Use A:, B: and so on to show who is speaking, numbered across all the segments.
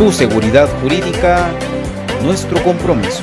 A: Tu seguridad jurídica, nuestro compromiso.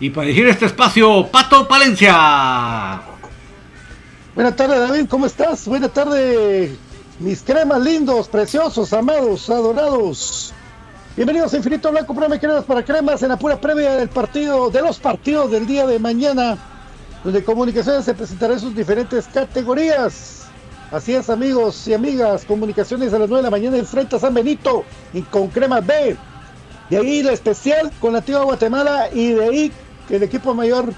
B: Y para dirigir este espacio, Pato Palencia.
C: Buenas tardes, David, ¿cómo estás? Buenas tardes, mis cremas lindos, preciosos, amados, adorados. Bienvenidos a Infinito Blanco, de cremas para cremas en la pura previa del partido, de los partidos del día de mañana, donde Comunicaciones se presentará en sus diferentes categorías. Así es, amigos y amigas, Comunicaciones a las 9 de la mañana enfrenta a San Benito y con Cremas B. De ahí la especial con la antigua Guatemala y de ahí que el equipo mayor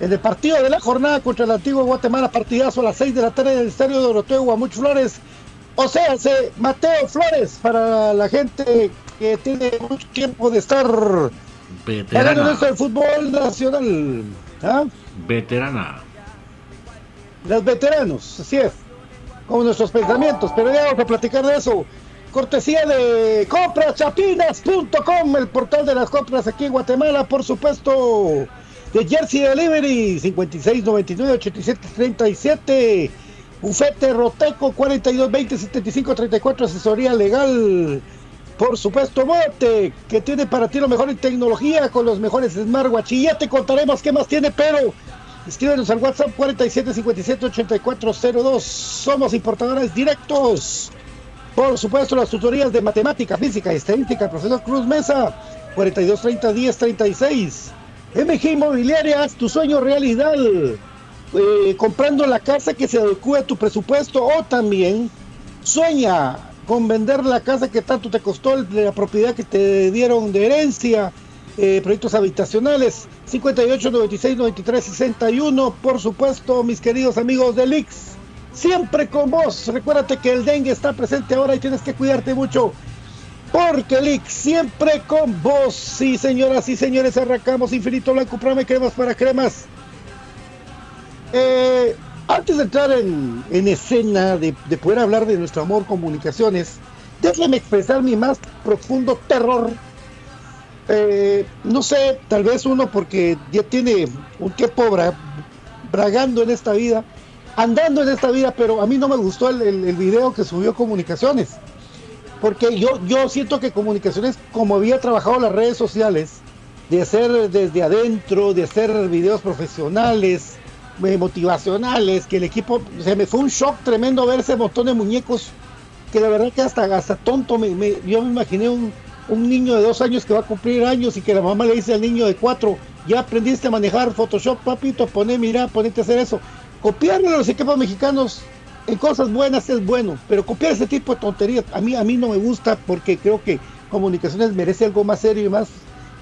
C: en el partido de la jornada contra el antiguo Guatemala, partidazo a las 6 de la tarde en el estadio de Doroteo Guamuch Flores. O sea, se Mateo Flores para la gente que tiene mucho tiempo de estar esto del fútbol nacional. ¿ah?
B: Veterana.
C: Los veteranos, así es. Como nuestros pensamientos, pero ya vamos a platicar de eso. Cortesía de compraschapinas.com, el portal de las compras aquí en Guatemala, por supuesto. De Jersey Delivery, 5699-8737. Bufete Roteco, 4220-7534, asesoría legal. Por supuesto, Mote, que tiene para ti lo mejor en tecnología con los mejores smartwatch. Y ya te contaremos qué más tiene, pero escríbenos al WhatsApp 4757-8402. Somos importadores directos. Por supuesto, las tutorías de matemática, física y estadística, profesor Cruz Mesa, 4230-1036. MG Inmobiliaria, tu sueño realidad. Eh, comprando la casa que se adecue a tu presupuesto o también sueña con vender la casa que tanto te costó, la propiedad que te dieron de herencia, eh, proyectos habitacionales, 58, 96, 93, 61, por supuesto, mis queridos amigos del Ix, siempre con vos. Recuérdate que el dengue está presente ahora y tienes que cuidarte mucho. Porque Ix siempre con vos. Sí, señoras y señores, arrancamos Infinito Blanco, Prame Cremas para Cremas. Eh, antes de entrar en, en escena, de, de, poder hablar de nuestro amor comunicaciones, déjame expresar mi más profundo terror. Eh, no sé, tal vez uno porque ya tiene un tiempo bra, bragando en esta vida, andando en esta vida, pero a mí no me gustó el, el, video que subió Comunicaciones. Porque yo, yo siento que Comunicaciones, como había trabajado las redes sociales, de hacer desde adentro, de hacer videos profesionales, motivacionales, que el equipo, o sea, me fue un shock tremendo ver ese montón de muñecos, que la verdad que hasta, hasta tonto, yo me imaginé un, un, niño de dos años que va a cumplir años y que la mamá le dice al niño de cuatro, ya aprendiste a manejar Photoshop, papito, poné, mira, ponete a hacer eso. Copiarle a los equipos mexicanos en cosas buenas es bueno, pero copiar ese tipo de tonterías a mí, a mí no me gusta porque creo que comunicaciones merece algo más serio y más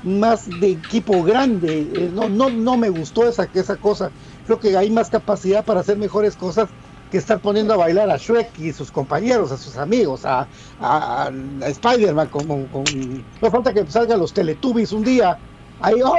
C: más de equipo grande. Eh, no no no me gustó esa esa cosa. Creo que hay más capacidad para hacer mejores cosas que estar poniendo a bailar a Shrek y sus compañeros, a sus amigos, a, a, Spider-Man, con, con, no falta que salgan los Teletubbies un día, ahí, oh,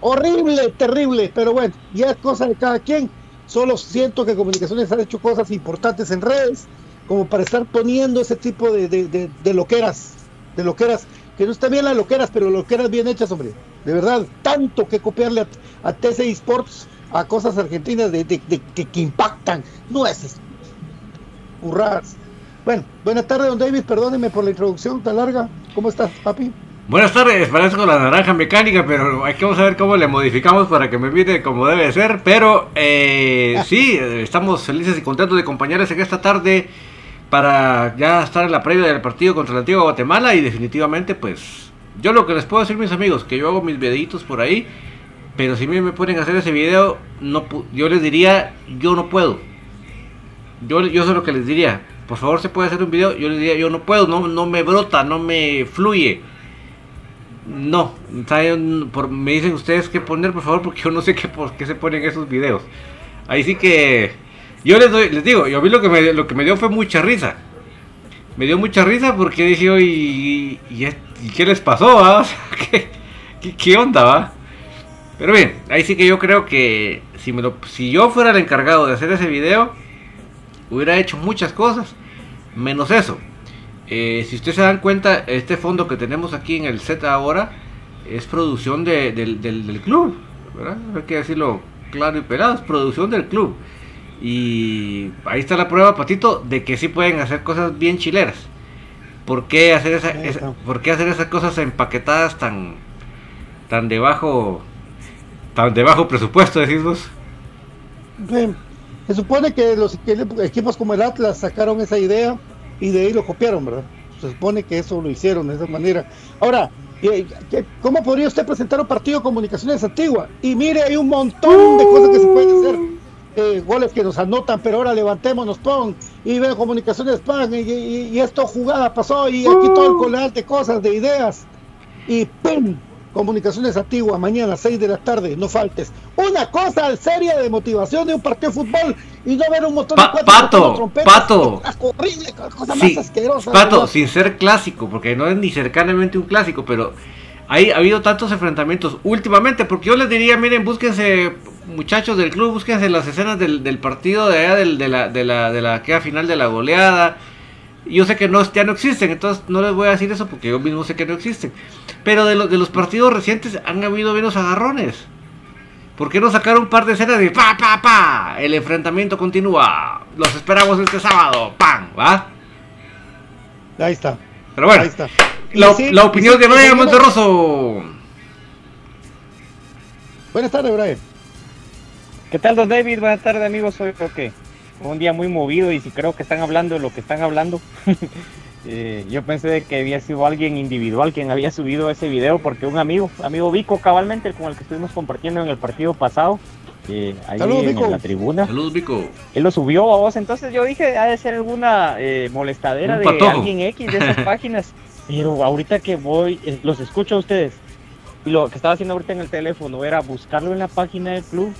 C: horrible, terrible, pero bueno, ya es cosa de cada quien, solo siento que Comunicaciones han hecho cosas importantes en redes, como para estar poniendo ese tipo de, de, de, loqueras, de loqueras, que no está bien las loqueras, pero loqueras bien hechas, hombre, de verdad, tanto que copiarle a, a Sports, a cosas argentinas de, que impactan nueces, burradas. Bueno, buenas tardes, don David, perdóneme por la introducción tan larga. ¿Cómo estás, papi?
B: Buenas tardes, parezco la naranja mecánica, pero hay que vamos a ver cómo le modificamos para que me mire como debe ser. Pero eh, sí, estamos felices y contentos de acompañarles en esta tarde para ya estar en la previa del partido contra la antigua Guatemala y definitivamente pues yo lo que les puedo decir mis amigos, que yo hago mis videitos por ahí pero si me ponen a hacer ese video, no, yo les diría, yo no puedo. Yo, yo sé lo que les diría. Por favor, se puede hacer un video. Yo les diría, yo no puedo, no, no me brota, no me fluye. No, por, me dicen ustedes qué poner, por favor, porque yo no sé qué, por qué se ponen esos videos. Ahí sí que yo les doy, les digo, yo vi lo que me, lo que me dio fue mucha risa. Me dio mucha risa porque dije, ¿y, y, qué les pasó? Ah? ¿Qué, onda? va? Pero bien, ahí sí que yo creo que si, me lo, si yo fuera el encargado de hacer ese video, hubiera hecho muchas cosas, menos eso. Eh, si ustedes se dan cuenta, este fondo que tenemos aquí en el set ahora es producción de, del, del, del, club, ¿verdad? Hay que decirlo claro y pelado, es producción del club. Y ahí está la prueba, Patito, de que sí pueden hacer cosas bien chileras. ¿Por qué hacer, esa, esa ¿por qué hacer esas cosas empaquetadas tan, tan debajo Tan de bajo presupuesto, decís vos.
C: Se supone que los equi- equipos como el Atlas sacaron esa idea y de ahí lo copiaron, ¿verdad? Se supone que eso lo hicieron de esa manera. Ahora, eh, ¿qué- ¿cómo podría usted presentar un partido de comunicaciones antigua? Y mire, hay un montón de cosas que se pueden hacer. Goles que nos anotan, pero ahora levantémonos, pon, y veo comunicaciones, pan, y esto jugada pasó, y aquí todo el colar de cosas, de ideas, y ¡pum! Comunicaciones Antigua, mañana 6 de la tarde, no faltes. Una cosa seria de motivación de un partido de fútbol y no ver un montón
B: Pa-
C: de
B: Pato, Pato.
C: horrible, cosa
B: Sí,
C: más asquerosa.
B: Pato,
C: ¿verdad?
B: sin ser clásico, porque no es ni cercanamente un clásico, pero hay, ha habido tantos enfrentamientos últimamente, porque yo les diría, miren, búsquense, muchachos del club, búsquense las escenas del, del partido de allá, del- de, la, de la, de la queda final de la goleada. Yo sé que no, ya no existen, entonces no les voy a decir eso porque yo mismo sé que no existen. Pero de, los de los partidos recientes han habido menos agarrones. ¿Por qué no sacar un par de escenas de pa, pa, pa? El enfrentamiento continúa. Los esperamos este sábado. ¡Pam! ¿Va?
C: Ahí está.
B: Pero bueno,
C: Ahí está.
B: la,
C: sí,
B: opinión
C: sí,
B: de Brian Monterroso.
C: Buenas tardes, Brian.
D: ¿Qué tal, don David? Buenas tardes, amigos. Soy creo que un día muy movido y si creo que están hablando de lo que están hablando. eh, yo pensé de que había sido alguien individual quien había subido ese video porque un amigo, amigo Vico, cabalmente, con el que estuvimos compartiendo en el partido pasado, eh, ahí en,
C: Vico.
D: la tribuna,
B: Saludos, Vico.
D: él lo subió a vos. Entonces yo dije, ha de ser alguna eh, molestadera
B: Un
D: de
B: patojo.
D: alguien X de esas páginas. Pero ahorita que voy, eh, los escucho a ustedes. Y lo que estaba haciendo ahorita en el teléfono era buscarlo en la página del club.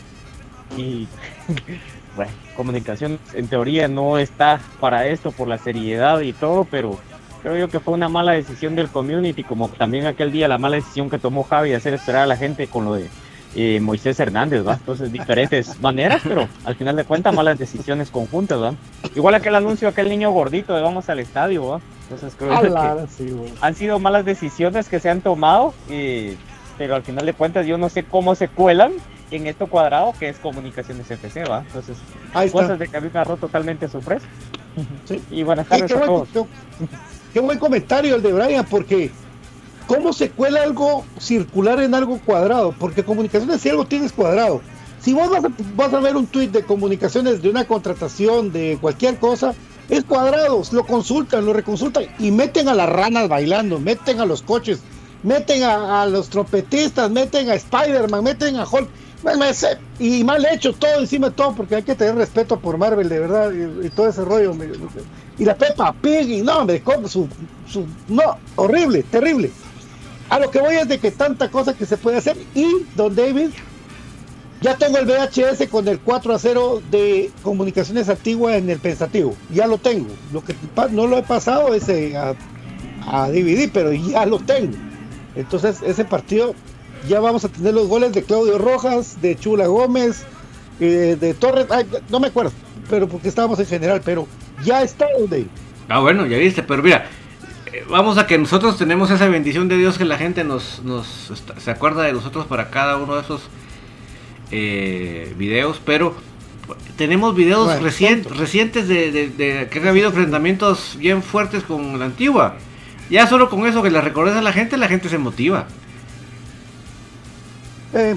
D: Y bueno, comunicación en teoría no está para esto por la seriedad y todo, pero creo yo que fue una mala decisión del community, como también aquel día la mala decisión que tomó Javi de hacer esperar a la gente con lo de eh, Moisés Hernández, ¿va? Entonces, diferentes maneras, pero al final de cuentas, malas decisiones conjuntas, ¿va? Igual aquel anuncio, aquel niño gordito de vamos al estadio, ¿va? Entonces, creo que
C: sí,
D: han sido malas decisiones que se han tomado, eh, pero al final de cuentas, yo no sé cómo se cuelan en esto cuadrado que es Comunicaciones FC, ¿va? Entonces,
C: Ahí está.
D: cosas de que a mí me agarró totalmente sorpresa.
C: Sí.
D: Y buenas tardes a
C: buen,
D: todos.
C: qué- qué buen comentario el de Brian, porque ¿cómo se cuela algo circular en algo cuadrado? Porque comunicaciones, si algo tienes cuadrado, si vos vas a, vas a ver un tweet de comunicaciones de una contratación, de cualquier cosa, es cuadrado, lo consultan, lo reconsultan y meten a las ranas bailando, meten a los coches, meten a, a los trompetistas, meten a Spider-Man, meten a Hulk. Ese- y mal hecho todo encima de todo porque hay que tener respeto por Marvel de verdad y, todo ese rollo me- me- y la Peppa Pig y no hombre como su, su no horrible terrible. A lo que voy es de que tanta cosa que se puede hacer y don David ya tengo el VHS con el 4 a 0 de comunicaciones antiguas en el pensativo ya lo tengo. Lo que no lo he pasado ese a, a DVD pero ya lo tengo. Entonces ese partido ya vamos a tener los goles de Claudio Rojas, de Chula Gómez, eh, de Torres, ay, no me acuerdo, pero porque estábamos en general, pero ya está donde.
B: Ah, bueno, ya viste, pero mira, eh, vamos a que nosotros tenemos esa bendición de Dios que la gente nos, nos se acuerda de nosotros para cada uno de esos eh, videos, pero tenemos videos
C: Bueno,
B: recien-
C: tonto.
B: recientes de, de- de que ha habido enfrentamientos bien fuertes con la antigua. Ya solo con eso que le recordes a la gente, la gente se motiva.
C: Eh,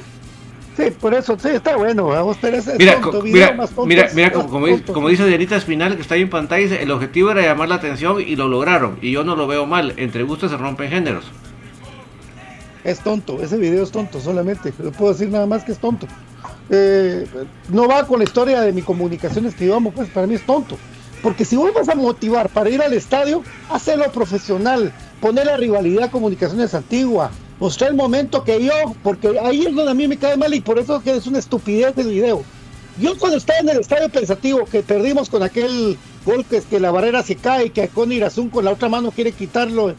C: sí, por eso, sí, está bueno, vamos, pero ese es
B: Mira,
C: tonto,
B: mira,
C: más tonto
B: mira, mira, como, como dice, como dice Dianita Espinal, que está ahí en pantalla, dice, el objetivo era llamar la atención y lo lograron. Y yo no lo veo mal. Entre gustos se rompen géneros.
C: Es tonto, ese video es tonto solamente, no puedo decir nada más que es tonto. Eh, no va con la historia de mi comunicaciones que íbamos, pues para mí es tonto. Porque si vos vas a motivar para ir al estadio, hazlo profesional, poner la rivalidad comunicaciones antigua, mostrar el momento que yo, porque ahí es donde a mí me cae mal y por eso es que es una estupidez el video. Yo cuando estaba en el estadio pensativo, que perdimos con aquel gol que es que la barrera se cae, que con Irazún con la otra mano quiere quitarlo,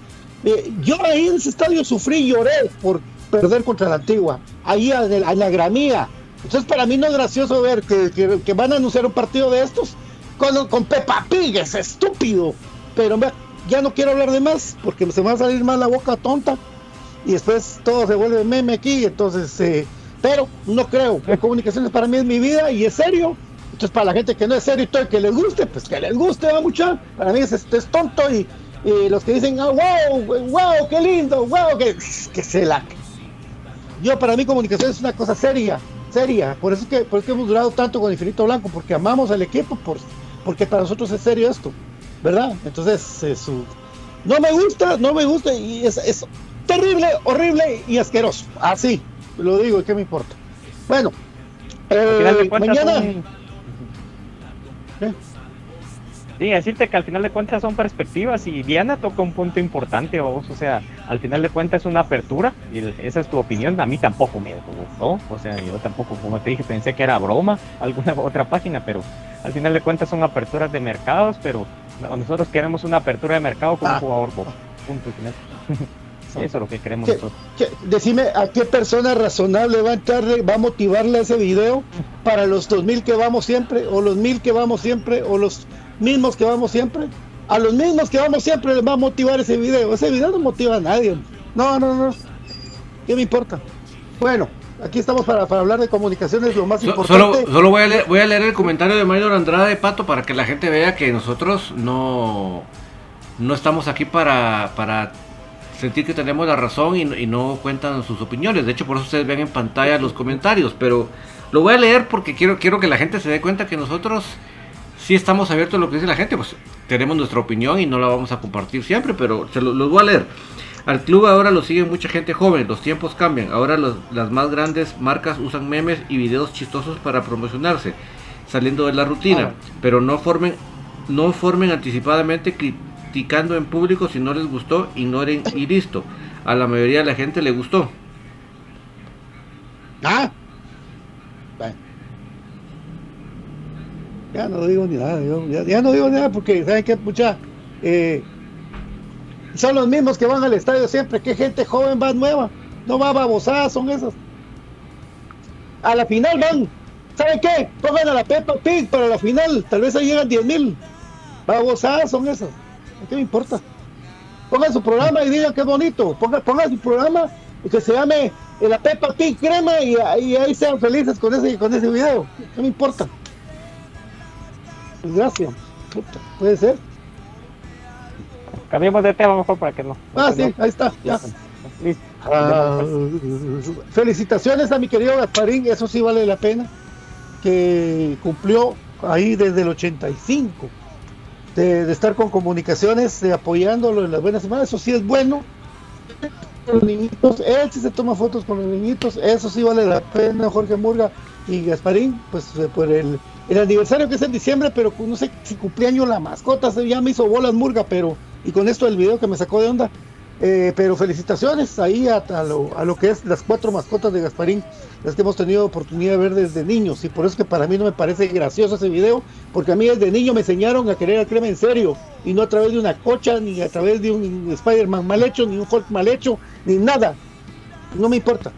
C: eh, yo ahí en ese estadio sufrí y lloré por perder contra la antigua, ahí en, la gramía. Entonces para mí no es gracioso ver que, que- que van a anunciar un partido de estos con, con Peppa Pig, es estúpido. Pero ya no quiero hablar de más porque se me va a salir más la boca tonta y después todo se vuelve meme aquí, entonces, eh, pero no creo, la comunicaciones para mí es mi vida y es serio, entonces para la gente que no es serio y todo que les guste, pues que les guste, va mucha, para mí es, es, tonto y, los que dicen, ah, wow, wow, qué lindo, wow, que, que se la... yo para mí comunicación es una cosa seria, seria. Por eso es que, por eso que hemos durado tanto con Infinito Blanco, porque amamos al equipo, por, porque para nosotros es serio esto, ¿verdad? Entonces, eh, su- no me gusta, no me gusta y es, es terrible, horrible y asqueroso. Así, lo digo, ¿y qué me importa? Bueno, eh, mañana...
D: son-. Sí, decirte que al final de cuentas son perspectivas y Diana toca un punto importante, vos, o sea, al final de cuentas es una apertura y esa es tu opinión, a mí tampoco me gustó, o sea, yo tampoco, como te dije, pensé que era broma alguna otra página, pero al final de cuentas son aperturas de mercados, pero no- nosotros queremos una apertura de mercado con
C: Ah.
D: un jugador, vos, punto final. Eso es lo que queremos
C: ¿Qué-
D: nosotros.
C: qué- decime a qué persona razonable va a entrar, va a motivarle ese video para los 2000 que vamos siempre, o los 1000 que vamos siempre, o los mismos que vamos siempre. A los mismos que vamos siempre les va a motivar ese video. Ese video no motiva a nadie. No, no, no. ¿Qué me importa? Bueno, aquí estamos para, para hablar de comunicaciones, lo más
B: So-
C: importante.
B: solo solo voy, a leer, voy a leer el comentario de Maynor Andrade Pato para que la gente vea que nosotros no, no estamos aquí para, para sentir que tenemos la razón y, no- y no cuentan sus opiniones. De hecho, por eso ustedes ven en pantalla los comentarios. Pero lo voy a leer porque quiero, quiero que la gente se dé cuenta que nosotros sí estamos abiertos a lo que dice la gente. Pues tenemos nuestra opinión y no la vamos a compartir siempre, pero se lo- los voy a leer. Al club ahora lo sigue mucha gente joven, los tiempos cambian. Ahora los- las más grandes marcas usan memes y videos chistosos para promocionarse, saliendo de la rutina. Pero no formen, no formen anticipadamente criticando en público si no les gustó, ignoren y listo. A la mayoría de la gente le gustó.
C: Ah. Ya no digo ni nada, yo- ya, no digo nada porque, ¿saben qué? Mucha, eh, son los mismos que van al estadio siempre. ¿Qué gente joven va nueva? No va babosadas, son esas. A la final van. ¿Saben qué? Pongan a la Peppa Pig para la final. Tal vez ahí llegan 10 mil. Babosadas son esas. ¿Qué me importa? Pongan su programa y digan que es bonito. Pongan, pongan su programa y que se llame eh, la Peppa Pig Crema y, y ahí sean felices con ese, con ese video. ¿Qué me importa? Pues gracias. Puede ser.
D: Cambiemos de tema mejor para que no.
C: Ah, sí, ahí está. Ya.
D: Listo.
C: Ah, felicitaciones a mi querido Gasparín, eso sí vale la pena, que cumplió ahí desde el 85 de, estar con comunicaciones, de apoyándolo en las buenas semanas, eso sí es bueno. Los niñitos, él sí se toma fotos con los niñitos, eso sí vale la pena, Jorge Murga y Gasparín, pues eh, por el, el aniversario que es en diciembre, pero no sé si cumpleaños la mascota, se- ya me hizo bolas Murga, pero y con esto el video que me sacó de onda, eh, pero felicitaciones ahí a, a lo, a lo que es las cuatro mascotas de Gasparín, las que hemos tenido oportunidad de ver desde niños. Y por eso que para mí no me parece gracioso ese video, porque a mí desde niño me enseñaron a querer al crema en serio, y no a través de una cocha, ni a través de un Spider-Man mal hecho, ni un Hulk mal hecho, ni nada. No me importa.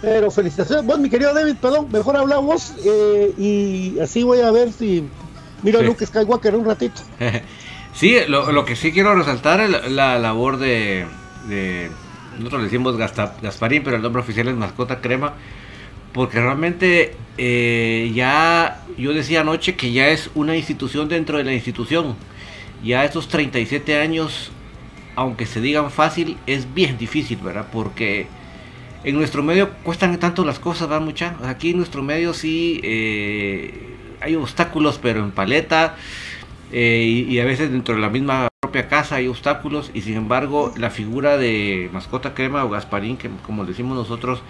C: Pero felicitaciones, vos mi querido David, perdón, mejor habla vos, eh, y así voy a ver si miro
B: Sí.
C: a Luke Skywalker un ratito.
B: Sí, lo, que sí quiero resaltar es la, la labor de, Nosotros le decimos Gasparín, pero el nombre oficial es Mascota Crema. Porque realmente eh, ya. Yo decía anoche que ya es una institución dentro de la institución. Ya estos 37 años, aunque se digan fácil, es bien difícil, ¿verdad? Porque en nuestro medio cuestan tanto las cosas, ¿verdad, mucha? Aquí en nuestro medio sí eh, hay obstáculos, pero en paleta. Eh, y, y a veces dentro de la misma propia casa hay obstáculos. Y sin embargo, la figura de mascota crema o Gasparín, que como decimos nosotros,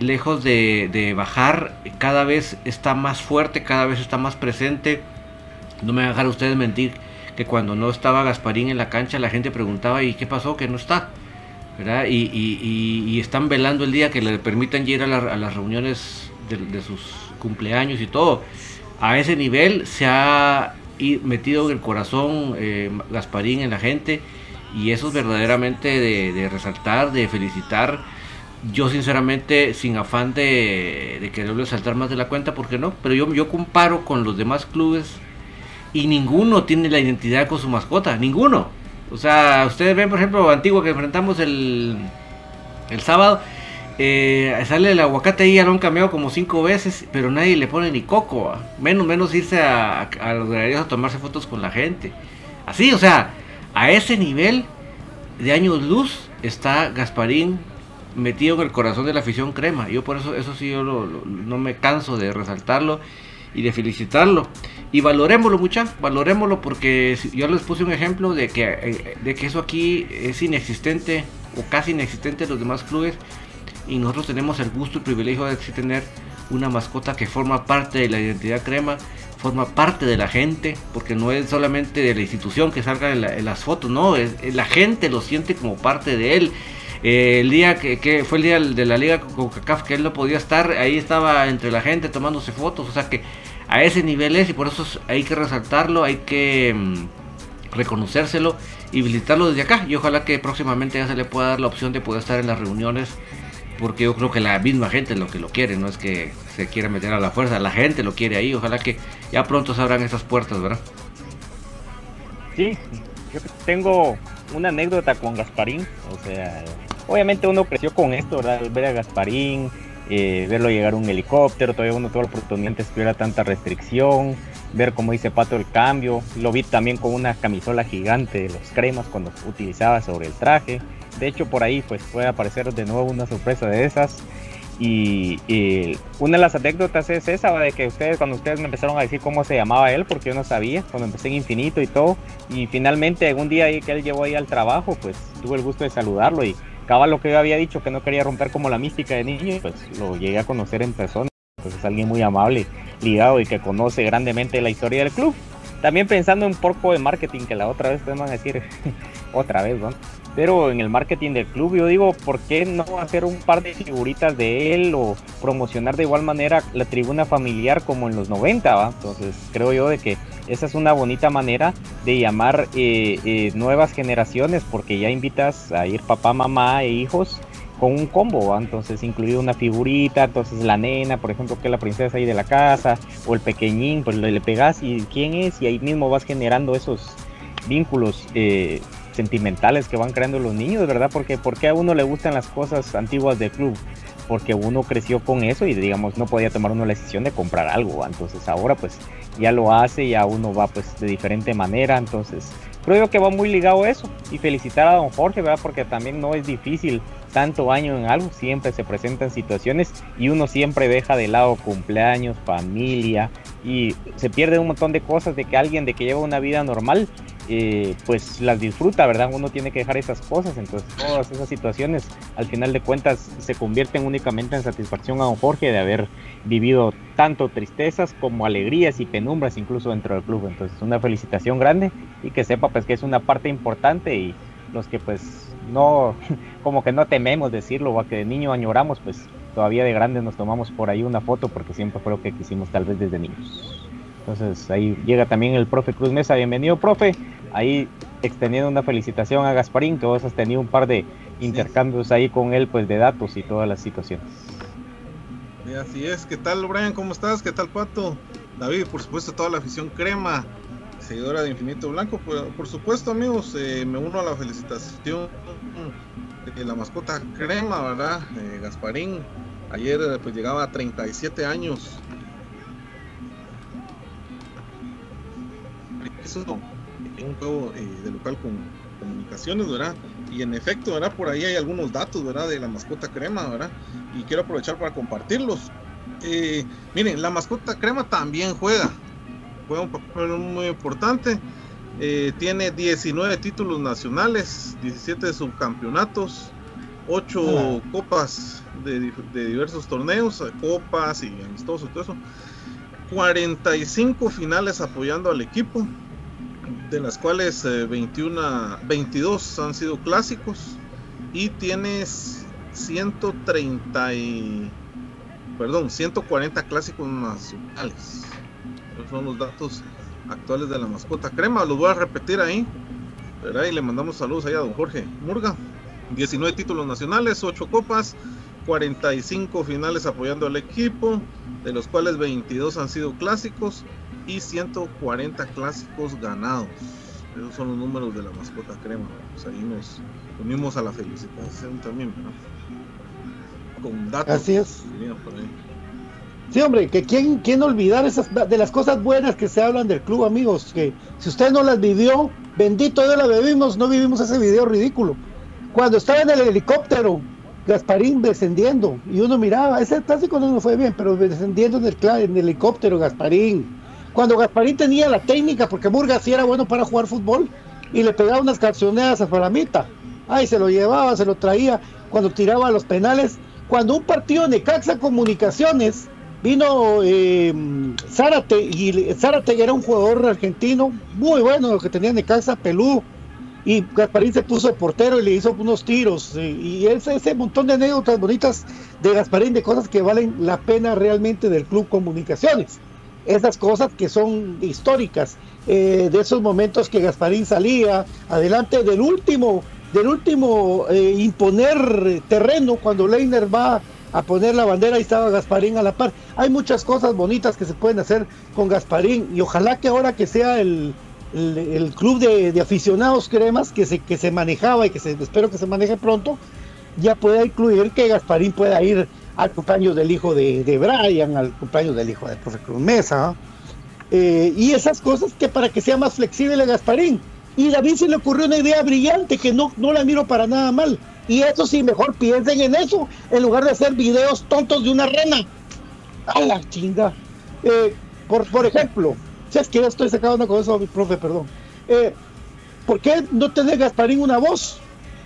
B: lejos de, de bajar, cada vez está más fuerte, cada vez está más presente. No me van a dejar ustedes mentir que cuando no estaba Gasparín en la cancha la gente preguntaba ¿y qué pasó? que no está? ¿verdad? Y, y- y- y están velando el día que le permitan ir a, la- a las reuniones de, de sus cumpleaños y todo. A ese nivel se ha i- metido el corazón eh, Gasparín en la gente y eso es verdaderamente de, resaltar, de felicitar. Yo sinceramente sin afán de, de quererlo saltar más de la cuenta, porque no, pero yo, yo comparo con los demás clubes y ninguno tiene la identidad con su mascota, ninguno. O sea, ustedes ven, por ejemplo, Antigua que enfrentamos el, el sábado, eh, sale el aguacate ahí, ya lo han cambiado como cinco veces, pero nadie le pone ni coco, ¿va? menos menos irse a, los galerías a tomarse fotos con la gente. Así, o sea, a ese nivel de años luz está Gasparín metido en el corazón de la afición crema. Yo por eso, eso sí, yo no me canso de resaltarlo y de felicitarlo. Y valorémoslo, muchachos, valorémoslo porque yo les puse un ejemplo de que, eh, de que eso aquí es inexistente o casi inexistente en los demás clubes y nosotros tenemos el gusto y privilegio de tener una mascota que forma parte de la identidad crema, forma parte de la gente, porque no es solamente de la institución que salga en, las fotos, no, es, la gente lo siente como parte de él. Eh, el día que, fue el día de la liga con CACAF que él no podía estar, ahí estaba entre la gente tomándose fotos, o sea que a ese nivel es y por eso hay que resaltarlo, hay que mm, reconocérselo y visitarlo desde acá y ojalá que próximamente ya se le pueda dar la opción de poder estar en las reuniones porque yo creo que la misma gente lo que lo quiere, no es que se quiera meter a la fuerza, la gente lo quiere ahí, ojalá que ya pronto se abran esas puertas, ¿verdad?
D: Sí, yo tengo una anécdota con Gasparín, o sea, obviamente uno creció con esto, ¿verdad? Ver a Gasparín, eh, verlo llegar un helicóptero, todavía uno tuvo la oportunidad de que hubiera tanta restricción, ver cómo dice Pato el cambio, lo vi también con una camisola gigante de los cremas cuando utilizaba sobre el traje, de hecho, por ahí pues puede aparecer de nuevo una sorpresa de esas. Y, una de las anécdotas es esa, de que ustedes, cuando ustedes me empezaron a decir cómo se llamaba él, porque yo no sabía, cuando empecé en Infinito y todo, y finalmente un día que él llegó ahí al trabajo, pues tuve el gusto de saludarlo y cada lo que yo había dicho que no quería romper como la mística de niño, pues lo llegué a conocer en persona, pues es alguien muy amable, ligado y que conoce grandemente la historia del club. También pensando un poco de marketing, que la otra vez te van a decir, otra vez, ¿no? Pero en el marketing del club yo digo, ¿por qué no hacer un par de figuritas de él o promocionar de igual manera la tribuna familiar como en los 90? ¿va? Entonces creo yo de que esa es una bonita manera de llamar eh, eh, nuevas generaciones porque ya invitas a ir papá, mamá e hijos con un combo, entonces incluido una figurita, entonces la nena, por ejemplo, que es la princesa ahí de la casa, o el pequeñín, pues le, le pegas y quién es, y ahí mismo vas generando esos vínculos eh, sentimentales que van creando los niños, ¿verdad? Porque, porque a uno le gustan las cosas antiguas del club, porque uno creció con eso y digamos no podía tomar una decisión de comprar algo, entonces ahora pues ya lo hace, ya uno va pues de diferente manera, entonces creo que va muy ligado a eso. Y felicitar a don Jorge, ¿verdad? Porque también no es difícil tanto año en algo, siempre se presentan situaciones y uno siempre deja de lado cumpleaños, familia y se pierde un montón de cosas de que alguien de que lleva una vida normal pues las disfruta, ¿verdad? Uno tiene que dejar esas cosas, entonces todas esas situaciones al final de cuentas se convierten únicamente en satisfacción a don Jorge de haber vivido tanto tristezas como alegrías y penumbras incluso dentro del club, entonces una felicitación grande y que sepa pues que es una parte importante y los que pues no, como que no tememos decirlo o a que de niño añoramos, pues todavía de grandes nos tomamos por ahí una foto porque siempre fue lo que quisimos tal vez desde niños. Entonces ahí llega también el profe Cruz Mesa, bienvenido profe, ahí extendiendo una felicitación a Gasparín, que vos has tenido un par de intercambios ahí con él, pues de datos y todas las situaciones.
E: Y así es, ¿qué tal Brian? ¿Cómo estás? ¿Qué tal Pato? David, por supuesto, toda la afición crema, seguidora de Infinito Blanco, por, supuesto amigos, eh, me uno a la felicitación de la mascota crema, ¿verdad? Eh, Gasparín, ayer pues llegaba a 37 años eso un juego eh, de local con comunicaciones, ¿verdad? Y en efecto, ¿verdad? Por ahí hay algunos datos, ¿verdad? De la mascota crema, ¿verdad? Y quiero aprovechar para compartirlos. Eh, miren, la mascota crema también juega, juega un papel muy importante. Eh, tiene 19 títulos nacionales, 17 subcampeonatos, 8 copas de, de, diversos torneos, copas y amistosos y todo eso. 45 finales apoyando al equipo, de las cuales 21, eh, 22 han sido clásicos y tienes 130 y, perdón, 140 clásicos nacionales. Son los datos actuales de la mascota crema. Los voy a repetir ahí. Y le mandamos saludos ahí a don Jorge Murga. 19 títulos nacionales, 8 copas, 45 finales apoyando al equipo, de los cuales 22 han sido clásicos y 140 clásicos ganados. Esos son los números de la mascota crema. Pues ahí nos unimos a la felicitación también, Con datos.
C: Así es. Sí, hombre, que quién, quién olvidar esas de las cosas buenas que se hablan del club, amigos, que si usted no las vivió, bendito Dios la vivimos, no vivimos ese video ridículo. Cuando estaba en el helicóptero Gasparín descendiendo y uno miraba, ese clásico no nos fue bien, pero descendiendo en el, en el helicóptero Gasparín. Cuando Gasparín tenía la técnica, porque Murga sí era bueno para jugar fútbol y le pegaba unas cancioneras a Faramita. Ay, se lo llevaba, se lo traía cuando tiraba los penales. Cuando un partido de Caxa Comunicaciones vino eh, Zárate y Zárate era un jugador argentino muy bueno, lo que tenía de Caxa, Pelú, y Gasparín se puso portero y le hizo unos tiros. eh, Y ese, ese montón de anécdotas bonitas de Gasparín, de cosas que valen la pena realmente del Club Comunicaciones. Esas cosas que son históricas, eh, de esos momentos que Gasparín salía adelante del último, del último eh, imponer terreno cuando Leiner va a poner la bandera y estaba Gasparín a la par. Hay muchas cosas bonitas que se pueden hacer con Gasparín y ojalá que ahora que sea el, el, club de, aficionados cremas que se, que se manejaba y que espero que se maneje pronto, ya pueda incluir que Gasparín pueda ir al cumpleaños del hijo de, de Brian, al cumpleaños del hijo del profe Cruz Mesa. Eh, y esas cosas que para que sea más flexible Gasparín. Y David se le ocurrió una idea brillante que no, no la miro para nada mal. Y eso sí, mejor piensen en eso, en lugar de hacer videos tontos de una rena. A la chinga. Eh, por, por ejemplo, si es que ya estoy sacando con eso, mi profe, perdón. Eh, ¿Por qué no tener Gasparín una voz?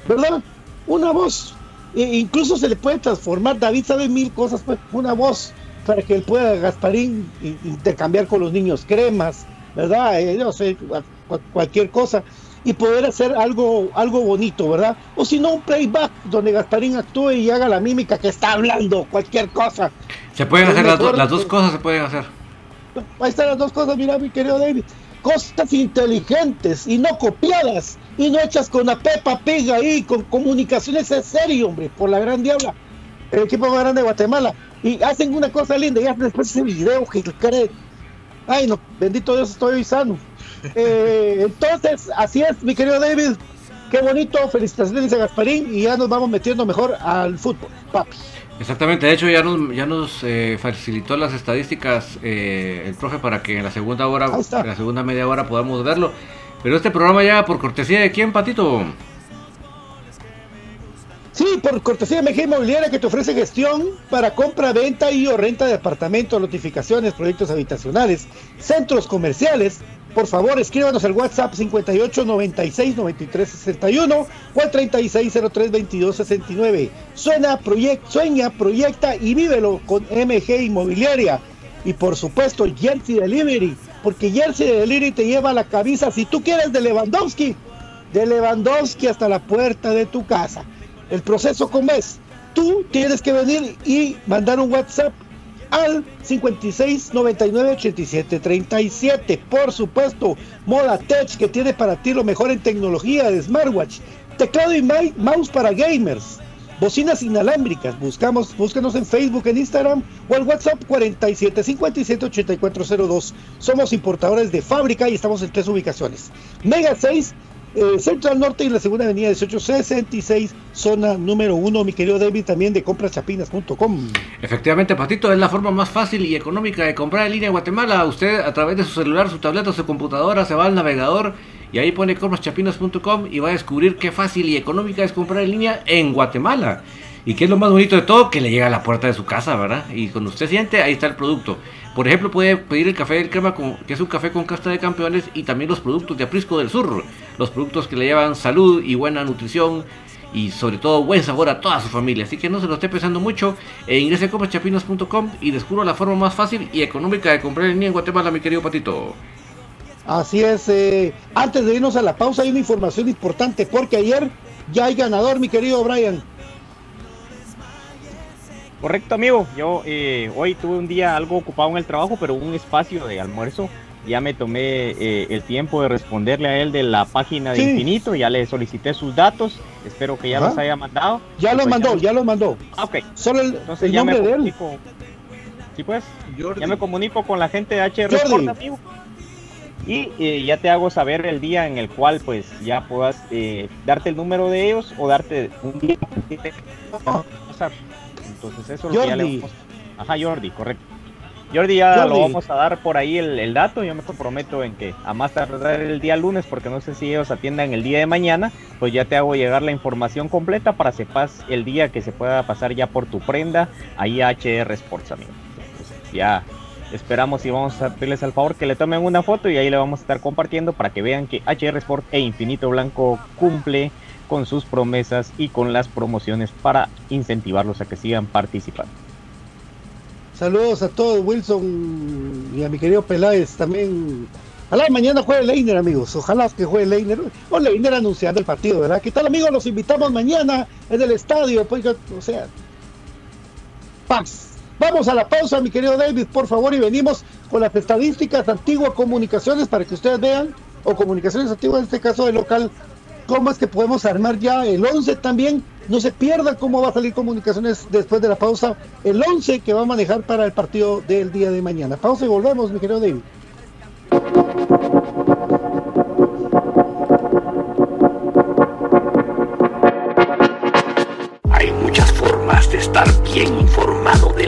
C: ¿Verdad? Una voz. E- incluso se le puede transformar, David sabe mil cosas, pues, una voz para que él pueda, Gasparín, intercambiar con los niños cremas, ¿verdad? Eh, no sé, cua- cua- cualquier cosa. Y poder hacer algo, algo bonito, ¿verdad? O si no, un playback donde Gasparín actúe y haga la mímica que está hablando, cualquier cosa.
B: Se pueden hacer las, do- las dos cosas, se pueden hacer.
C: Ahí están las dos cosas, mira, mi querido David. Cosas inteligentes y no copiadas y no hechas con la pepa pega ahí, con comunicaciones en serio, hombre, por la gran diabla. El equipo más grande de Guatemala. Y hacen una cosa linda y hacen después ese video que de- Ay, no, bendito Dios, estoy hoy sano. Eh, entonces, así es, mi querido David. Qué bonito, felicitaciones a Gasparín y ya nos vamos metiendo mejor al fútbol, papi.
B: Exactamente, de hecho ya nos, ya nos eh, facilitó las estadísticas eh, el profe para que en la segunda hora, en la segunda media hora podamos verlo. Pero este programa ya por cortesía de quién, Patito.
C: Sí, por cortesía de MG Inmobiliaria que te ofrece gestión para compra, venta y o renta de apartamentos, notificaciones, proyectos habitacionales, centros comerciales. Por favor, escríbanos al WhatsApp 58 96 93 61 o al 36 03 22 69. Suena, sueña, proyecta y vívelo con MG Inmobiliaria. Y por supuesto, Jersey Delivery, porque Jersey Delivery te lleva la cabeza si tú quieres de Lewandowski, de Lewandowski hasta la puerta de tu casa. El proceso cómo tú tienes que venir y mandar un WhatsApp al 56 99 87 37. Por supuesto, Moda Tech que tiene para ti lo mejor en tecnología de smartwatch, teclado y mouse para gamers. Bocinas inalámbricas, buscamos, búscanos en Facebook, en Instagram o al WhatsApp 47 57 8402. Somos importadores de fábrica y estamos en tres ubicaciones. Mega 6, eh, Central Norte y la segunda avenida 1866, zona número 1, mi querido David, también de compraschapinas.com.
B: Efectivamente, Patito, es la forma más fácil y económica de comprar en línea en Guatemala. Usted a través de su celular, su tableta, su computadora se va al navegador y ahí pone compraschapinas.com y va a descubrir qué fácil y económica es comprar en línea en Guatemala. Y que es lo más bonito de todo, que le llega a la puerta de su casa, ¿verdad? Y cuando usted siente, ahí está el producto. Por ejemplo, puede pedir el café del crema, que es un café con casta de campeones, y también los productos de Aprisco del Sur. Los productos que le llevan salud y buena nutrición, y sobre todo buen sabor a toda su familia. Así que no se lo esté pensando mucho, e ingrese a compraschapinas.com y descubra la forma más fácil y económica de comprar en línea en Guatemala, mi querido Patito.
C: Así es, eh, antes de irnos a la pausa hay una información importante porque ayer ya hay ganador, mi querido Brian.
D: Correcto, amigo. Yo eh, hoy tuve un día algo ocupado en el trabajo, pero un espacio de almuerzo. Ya me tomé eh, el tiempo de responderle a él de la página de
C: Sí.
D: Infinito. Ya le solicité sus datos. Espero que ya
C: Ajá.
D: los haya mandado.
C: Ya
D: Y
C: lo
D: pues
C: mandó, ya lo mandó.
D: Ah, ok.
C: Solo el,
D: Entonces
C: el
D: ya me
C: nombre de él.
D: comunico. Sí, pues.
E: Jordi.
D: Ya me comunico con la gente de HR
C: Jordi.
D: Sport, amigo. Y eh, ya te hago saber el día en el cual pues ya puedas eh, darte el número de ellos o darte un día. Entonces eso es lo que ya le vamos- Ajá, Jordi, correcto. Jordi, ya
C: Jordi.
D: lo vamos a dar por ahí el, el dato. Yo me comprometo en que a más tardar el día lunes, porque no sé si ellos atiendan el día de mañana, pues ya te hago llegar la información completa para sepas el día que se pueda pasar ya por tu prenda ahí a HR Sports, amigo. Entonces, ya esperamos y vamos a pedirles al favor que le tomen una foto y ahí le vamos a estar compartiendo para que vean que HR Sport e Infinito Blanco cumple con sus promesas y con las promociones para incentivarlos a que sigan participando.
C: Saludos a todos, Wilson y a mi querido Peláez también. Ojalá mañana juegue Leiner, amigos. Ojalá que juegue Leiner. O Leiner anunciando el partido, ¿verdad? ¿Qué tal, amigos? Los invitamos mañana en el estadio. Pues, o sea, paz. Vamos a la pausa, mi querido David, por favor, y venimos con las estadísticas de Antigua Comunicaciones para que ustedes vean, o Comunicaciones Antiguas, en este caso de local, cómo que podemos armar ya el 11 también. No se pierda cómo va a salir Comunicaciones después de la pausa, el 11 que va a manejar para el partido del día de mañana. Pausa y volvemos, mi querido David.
F: Hay muchas formas de estar bien informado de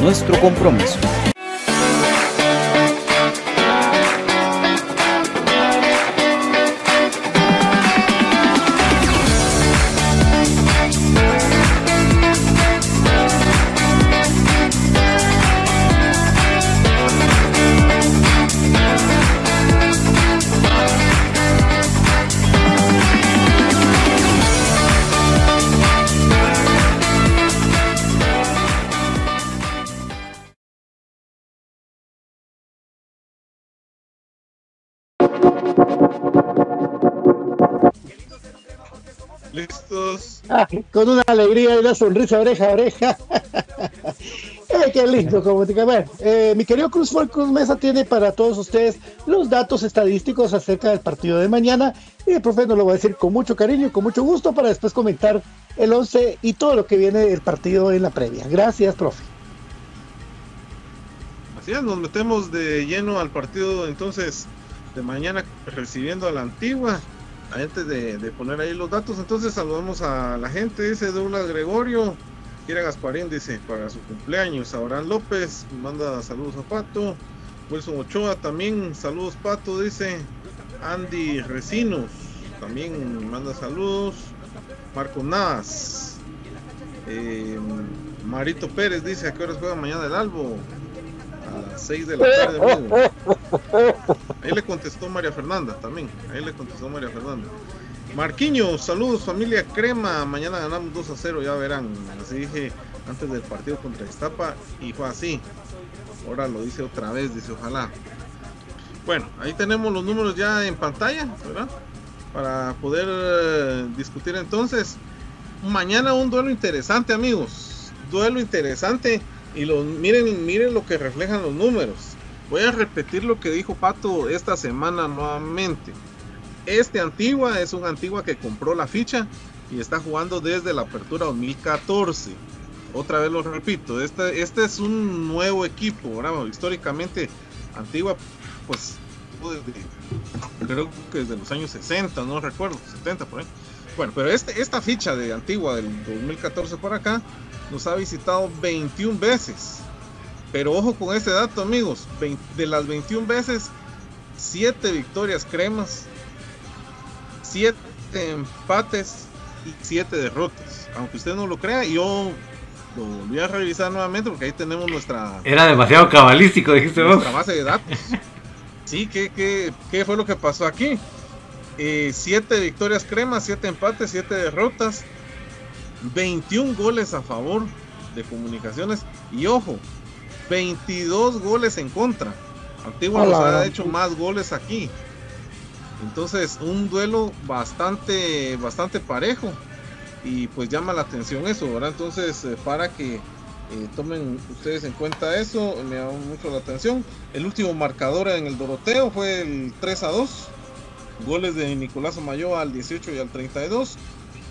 A: nuestro compromiso.
E: Listos.
C: Ah, con una alegría y una sonrisa oreja a oreja. Eh, qué lindo, como te bueno, eh, Mi querido Cruz Cruz Mesa tiene para todos ustedes los datos estadísticos acerca del partido de mañana. Y el profe nos lo va a decir con mucho cariño y con mucho gusto para después comentar el 11 y todo lo que viene del partido en la previa. Gracias, profe.
E: Así es, nos metemos de lleno al partido entonces de mañana recibiendo a la antigua. Antes de, poner ahí los datos, entonces saludamos a la gente, dice Douglas Gregorio, Kira Gasparín dice para su cumpleaños, Abraham López manda saludos a Pato, Wilson Ochoa también, saludos Pato, dice. Andy Recinos, también manda saludos, Marco Naz, eh, Marito Pérez dice a qué horas juega mañana el Albo, a las 6 de la tarde, amigo. Ahí le contestó María Fernanda también. Ahí le contestó María Fernanda. Marquiños, saludos familia Crema. Mañana ganamos 2 a 0, ya verán. Así dije antes del partido contra Estapa y fue así. Ahora lo dice otra vez, dice ojalá. Bueno, ahí tenemos los números ya en pantalla, ¿verdad? Para poder eh, discutir entonces. Mañana un duelo interesante, amigos. Duelo interesante. Y los, miren, miren lo que reflejan los números. Voy a repetir lo que dijo Pato esta semana nuevamente. Este Antigua es un Antigua que compró la ficha y está jugando desde la apertura 2014. Otra vez lo repito, este, este es un nuevo equipo. Históricamente, Antigua, pues, desde, creo que desde los años 60, no recuerdo, 70 por ahí. Bueno, pero este, esta ficha de Antigua del 2014 por acá nos ha visitado 21 veces. Pero ojo con este dato, amigos. de las 21 veces, 7 victorias cremas, 7 empates y 7 derrotas. Aunque usted no lo crea, yo lo voy a revisar nuevamente porque ahí tenemos nuestra.
B: Era demasiado cabalístico, dijiste vos.
E: Nuestra base de datos. sí, ¿qué, qué, qué fue lo que pasó aquí? 7 eh, victorias cremas, 7 empates, 7 derrotas, 21 goles a favor de comunicaciones y ojo, 22 goles en contra. Antigua nos ha hecho más goles aquí. Entonces, un duelo bastante, bastante parejo. Y pues llama la atención eso, ¿verdad? Entonces, eh, para que eh, tomen ustedes en cuenta eso, me llama mucho la atención. El último marcador en el Doroteo fue el 3 a 2. Goles de Nicolás Mayoa al 18 y al 32.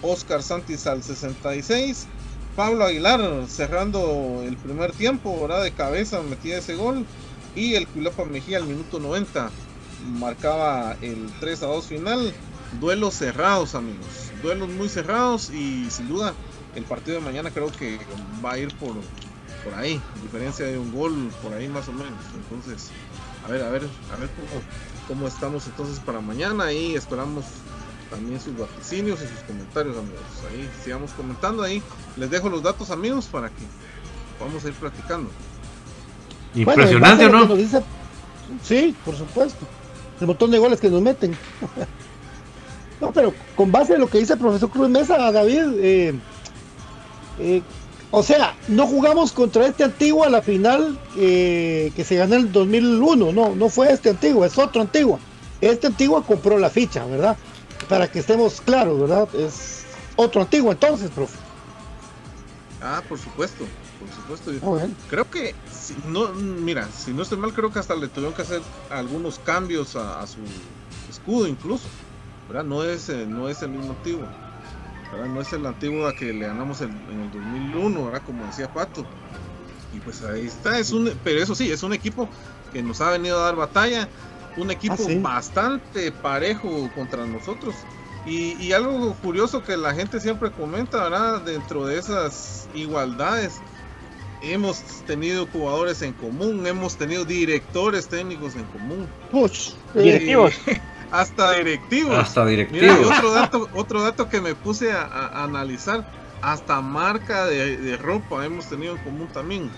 E: Oscar Santis al 66. Pablo Aguilar cerrando el primer tiempo, ¿verdad? De cabeza metía ese gol. Y el Culapa Mejía al minuto 90 marcaba el 3 a 2 final. Duelos cerrados, amigos. Duelos muy cerrados y sin duda el partido de mañana creo que va a ir por, por ahí. Diferencia de un gol por ahí más o menos. Entonces, a ver, a ver, a ver cómo, cómo estamos entonces para mañana y esperamos también sus vaticinios y sus comentarios, amigos. Ahí sigamos comentando ahí. Les dejo los datos, amigos, para que vamos a ir platicando.
B: Impresionante, ¿no?
C: Sí, por supuesto. El montón de goles que nos meten. no, pero con base en lo que dice el profesor Cruz Mesa, David, eh, eh, o sea, no jugamos contra este antiguo a la final eh, que se ganó en el 2001, no, no fue este antiguo, es otro antiguo. Este antiguo compró la ficha, ¿verdad? Para que estemos claros, ¿verdad? Es otro antiguo entonces, profe.
E: Ah, por supuesto, por supuesto. Ah, creo que, si no, mira, si no estoy mal, creo que hasta le tuvieron que hacer algunos cambios a, su escudo incluso, ¿verdad? No es, eh, no es el mismo antiguo, ¿verdad? No es el antiguo a que le ganamos en el 2001, ¿verdad? Como decía Pato. Y pues ahí está, es un, pero eso sí, es un equipo que nos ha venido a dar batalla un equipo ah, bastante parejo contra nosotros. Y, algo curioso que la gente siempre comenta, ¿verdad? Dentro de esas igualdades, hemos tenido jugadores en común, hemos tenido directores técnicos en común.
D: directivos.
E: hasta directivos.
B: Hasta directivos.
E: otro dato, otro dato que me puse a, analizar, hasta marca de, de, ropa hemos tenido en común también.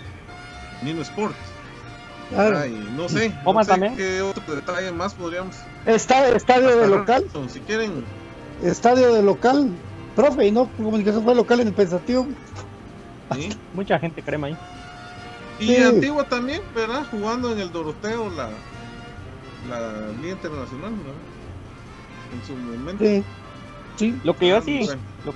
E: Nino Sport no sé, qué otro detalle más podríamos.
C: estadio de local.
E: si quieren.
C: Estadio de local. Profe, y no comunicación fue local en el pensativo.
D: Mucha gente crema ahí.
E: Y Antigua también, ¿verdad? Jugando en el Doroteo la, la Liga Internacional, ¿verdad? En su momento.
C: Sí, sí.
D: Lo que yo
E: Ah,
D: sí,
E: bueno.
D: lo,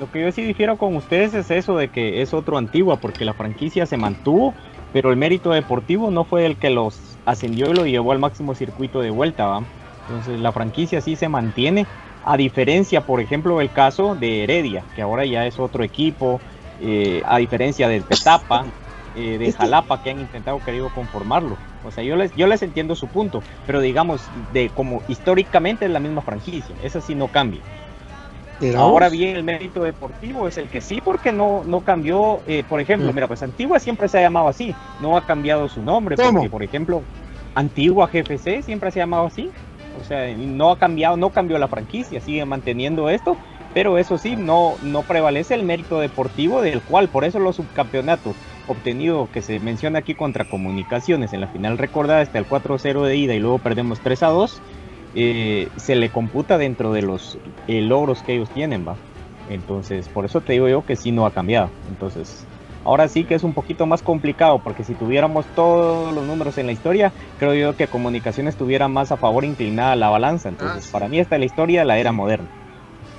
D: lo que yo sí difiero con ustedes es eso de que es otro Antigua, porque la franquicia se mantuvo, pero el mérito deportivo no fue el que los ascendió y lo llevó al máximo circuito de vuelta, ¿va? Entonces la franquicia sí se mantiene, a diferencia, por ejemplo, del caso de Heredia, que ahora ya es otro equipo, eh, a diferencia del Petapa, eh, de Jalapa, que han intentado querido conformarlo. O sea, yo les, yo les entiendo su punto, pero digamos, de como históricamente es la misma franquicia, esa sí no cambia. Ahora bien, el mérito deportivo es el que sí, porque no, no cambió, eh, por ejemplo,
C: Mm.
D: mira, pues Antigua siempre se ha llamado así, no ha cambiado su nombre,
C: ¿Cómo?
D: porque por ejemplo, Antigua GFC siempre se ha llamado así, o sea, no ha cambiado, no cambió la franquicia, sigue manteniendo esto, pero eso sí, no, no prevalece el mérito deportivo del cual, por eso los subcampeonatos obtenido que se menciona aquí contra Comunicaciones en la final recordada hasta el 4-0 de ida y luego perdemos 3 a 2, eh, se le computa dentro de los eh, logros que ellos tienen, va. Entonces, por eso te digo yo que sí no ha cambiado. Entonces, ahora sí que es un poquito más complicado, porque si tuviéramos todos los números en la historia, creo yo que Comunicaciones tuviera más a favor inclinada la balanza. Entonces,
E: Ah,
D: para mí esta es la historia de la era moderna.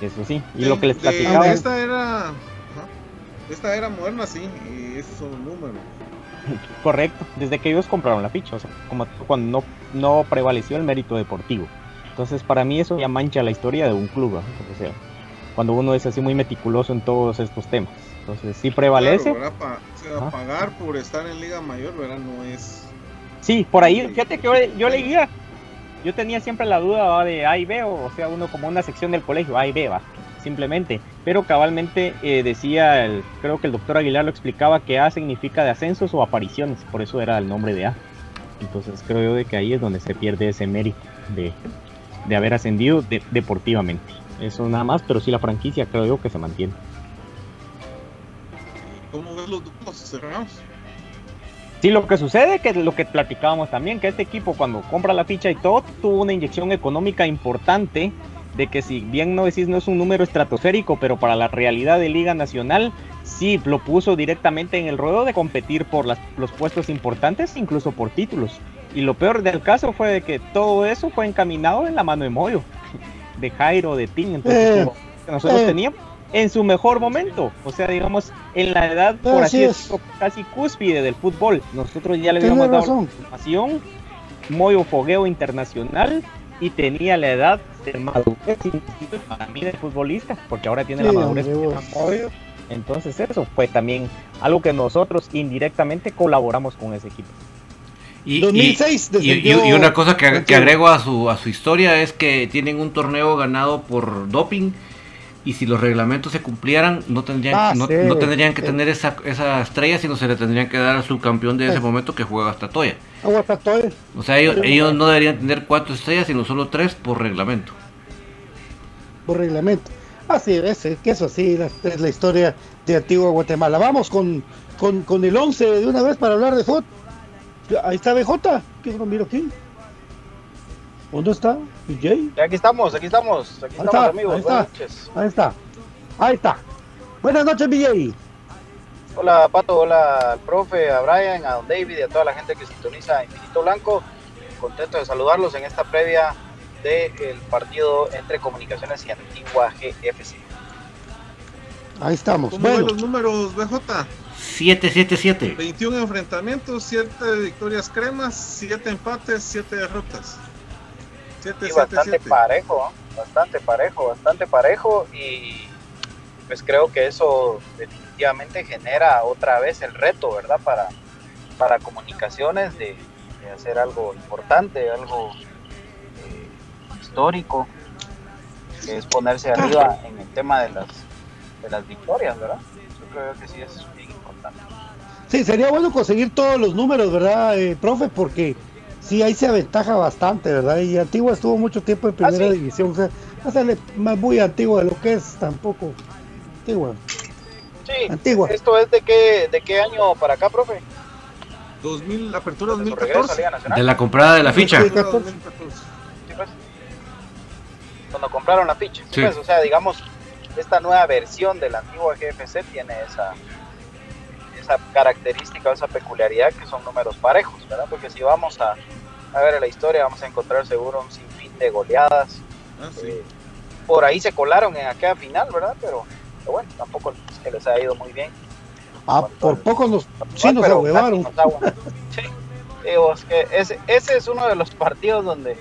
D: Eso sí. Y
E: De-
D: lo que les platicaba.
E: de esta era. Esta era moderna, sí, y esos son los números.
D: Correcto, desde que ellos compraron la ficha, o sea, como cuando no, no prevaleció el mérito deportivo. Entonces, para mí eso ya mancha la historia de un club, o sea, cuando uno es así muy meticuloso en todos estos temas. Entonces, sí prevalece.
E: Claro, ¿verdad? Pa- o sea, pagar por estar en Liga Mayor, ¿verdad? No es.
D: Sí, por ahí, fíjate que yo, yo leía, yo tenía siempre la duda ¿va? de A y B, o, o sea, uno como una sección del colegio, A y B, va, simplemente. Pero cabalmente eh, decía, el- creo que el doctor Aguilar lo explicaba, que A significa de ascensos o apariciones, por eso era el nombre de A. Entonces creo yo de que ahí es donde se pierde ese mérito de, de haber ascendido de- deportivamente. Eso nada más, pero sí la franquicia creo yo que se mantiene.
E: ¿Cómo ves los duplos?
D: Sí, lo que sucede que lo que platicábamos también, que este equipo cuando compra la ficha y todo, tuvo una inyección económica importante de que si bien no decís no es un número estratosférico, pero para la realidad de Liga Nacional, sí lo puso directamente en el ruedo de competir por las- los puestos importantes, incluso por títulos. Y lo peor del caso fue de que todo eso fue encaminado en la mano de Moyo, de Jairo, de Tin, entonces
C: Eh,
D: que nosotros
C: eh.
D: teníamos en su mejor momento, o sea, digamos, en la edad, por
C: Así
D: así
C: es.
D: decirlo, casi cúspide del fútbol. Nosotros ya le habíamos dado
C: razón.
D: información, Moyo fogueo internacional y tenía la edad de madurez para mí de futbolista, porque ahora tiene la madurez Moyo. Entonces eso fue también algo que nosotros indirectamente colaboramos con ese equipo.
B: Y, y-
C: 2006
B: y- y-
C: descendió
B: y una cosa que, que agrego a su, a su historia es que tienen un torneo ganado por doping y si los reglamentos se cumplieran no tendrían,
C: Ah,
B: no,
C: sí,
B: no tendrían que
C: sí.
B: tener esa, esa estrella sino se le tendrían que dar al subcampeón de ese
C: Sí.
B: momento que juega hasta Toya. O sea, ellos, ellos no deberían tener cuatro estrellas sino solo tres por reglamento.
C: por reglamento. Así es, es que eso sí la- es la historia de Antigua Guatemala. Vamos con, con, con el 11 de una vez para hablar de fútbol. Ahí está BJ, que no miro aquí. ¿Dónde está? DJ.
G: Aquí estamos, aquí estamos, aquí
C: Ahí
G: estamos
C: está,
G: amigos,
C: ahí está.
G: buenas noches.
C: Ahí está. Ahí está. Buenas noches, BJ.
G: Hola Pato, hola al profe, a Brian, a Don David y a toda la gente que sintoniza Infinito Blanco. Contento de saludarlos en esta previa del partido entre Comunicaciones y Antigua GFC.
C: Ahí estamos.
E: ¿Cómo ven
C: Bueno,
E: los números, BJ?
B: 777.
E: 21 enfrentamientos, 7 victorias cremas, 7 empates, 7 derrotas. 7,
G: Y
E: 7,
G: bastante
E: 7.
G: parejo, ¿no? bastante parejo, bastante parejo y pues creo que eso definitivamente genera otra vez el reto, ¿verdad? Para, para comunicaciones de, de hacer algo importante, algo eh, histórico, que es ponerse arriba en el tema de las, de las victorias, ¿verdad? Yo creo que sí es.
C: Sí, sería bueno conseguir todos los números, ¿verdad, eh, profe? Porque sí, ahí se aventaja bastante, ¿verdad? Y Antigua estuvo mucho tiempo en primera
G: sí.
C: división. O sea, hacerle más muy Antigua de lo que es tampoco. Antigua.
G: Sí,
C: Antigua.
G: ¿esto es de qué, de qué año para acá, profe?
E: 2000, apertura
G: ¿De su regreso a
E: 2014.
G: Liga Nacional?
B: De la comprada de la ficha.
C: Sí.
E: Apertura 2014.
G: Sí, pues. Cuando compraron la ficha.
B: Sí.
G: Pues, o sea, digamos, esta nueva versión de la antigua GFC tiene esa, esa característica o esa peculiaridad que son números parejos, ¿verdad? Porque si vamos a, a ver la historia, vamos a encontrar seguro un sinfín de goleadas.
E: Ah, sí.
G: Eh, por ahí se colaron en aquella final, ¿verdad? Pero, pero bueno, tampoco es que les ha ido muy bien.
C: Ah, por poco nos, sí nos ahuevaron.
G: Sí, digo, es que ese, ese es uno de los partidos donde,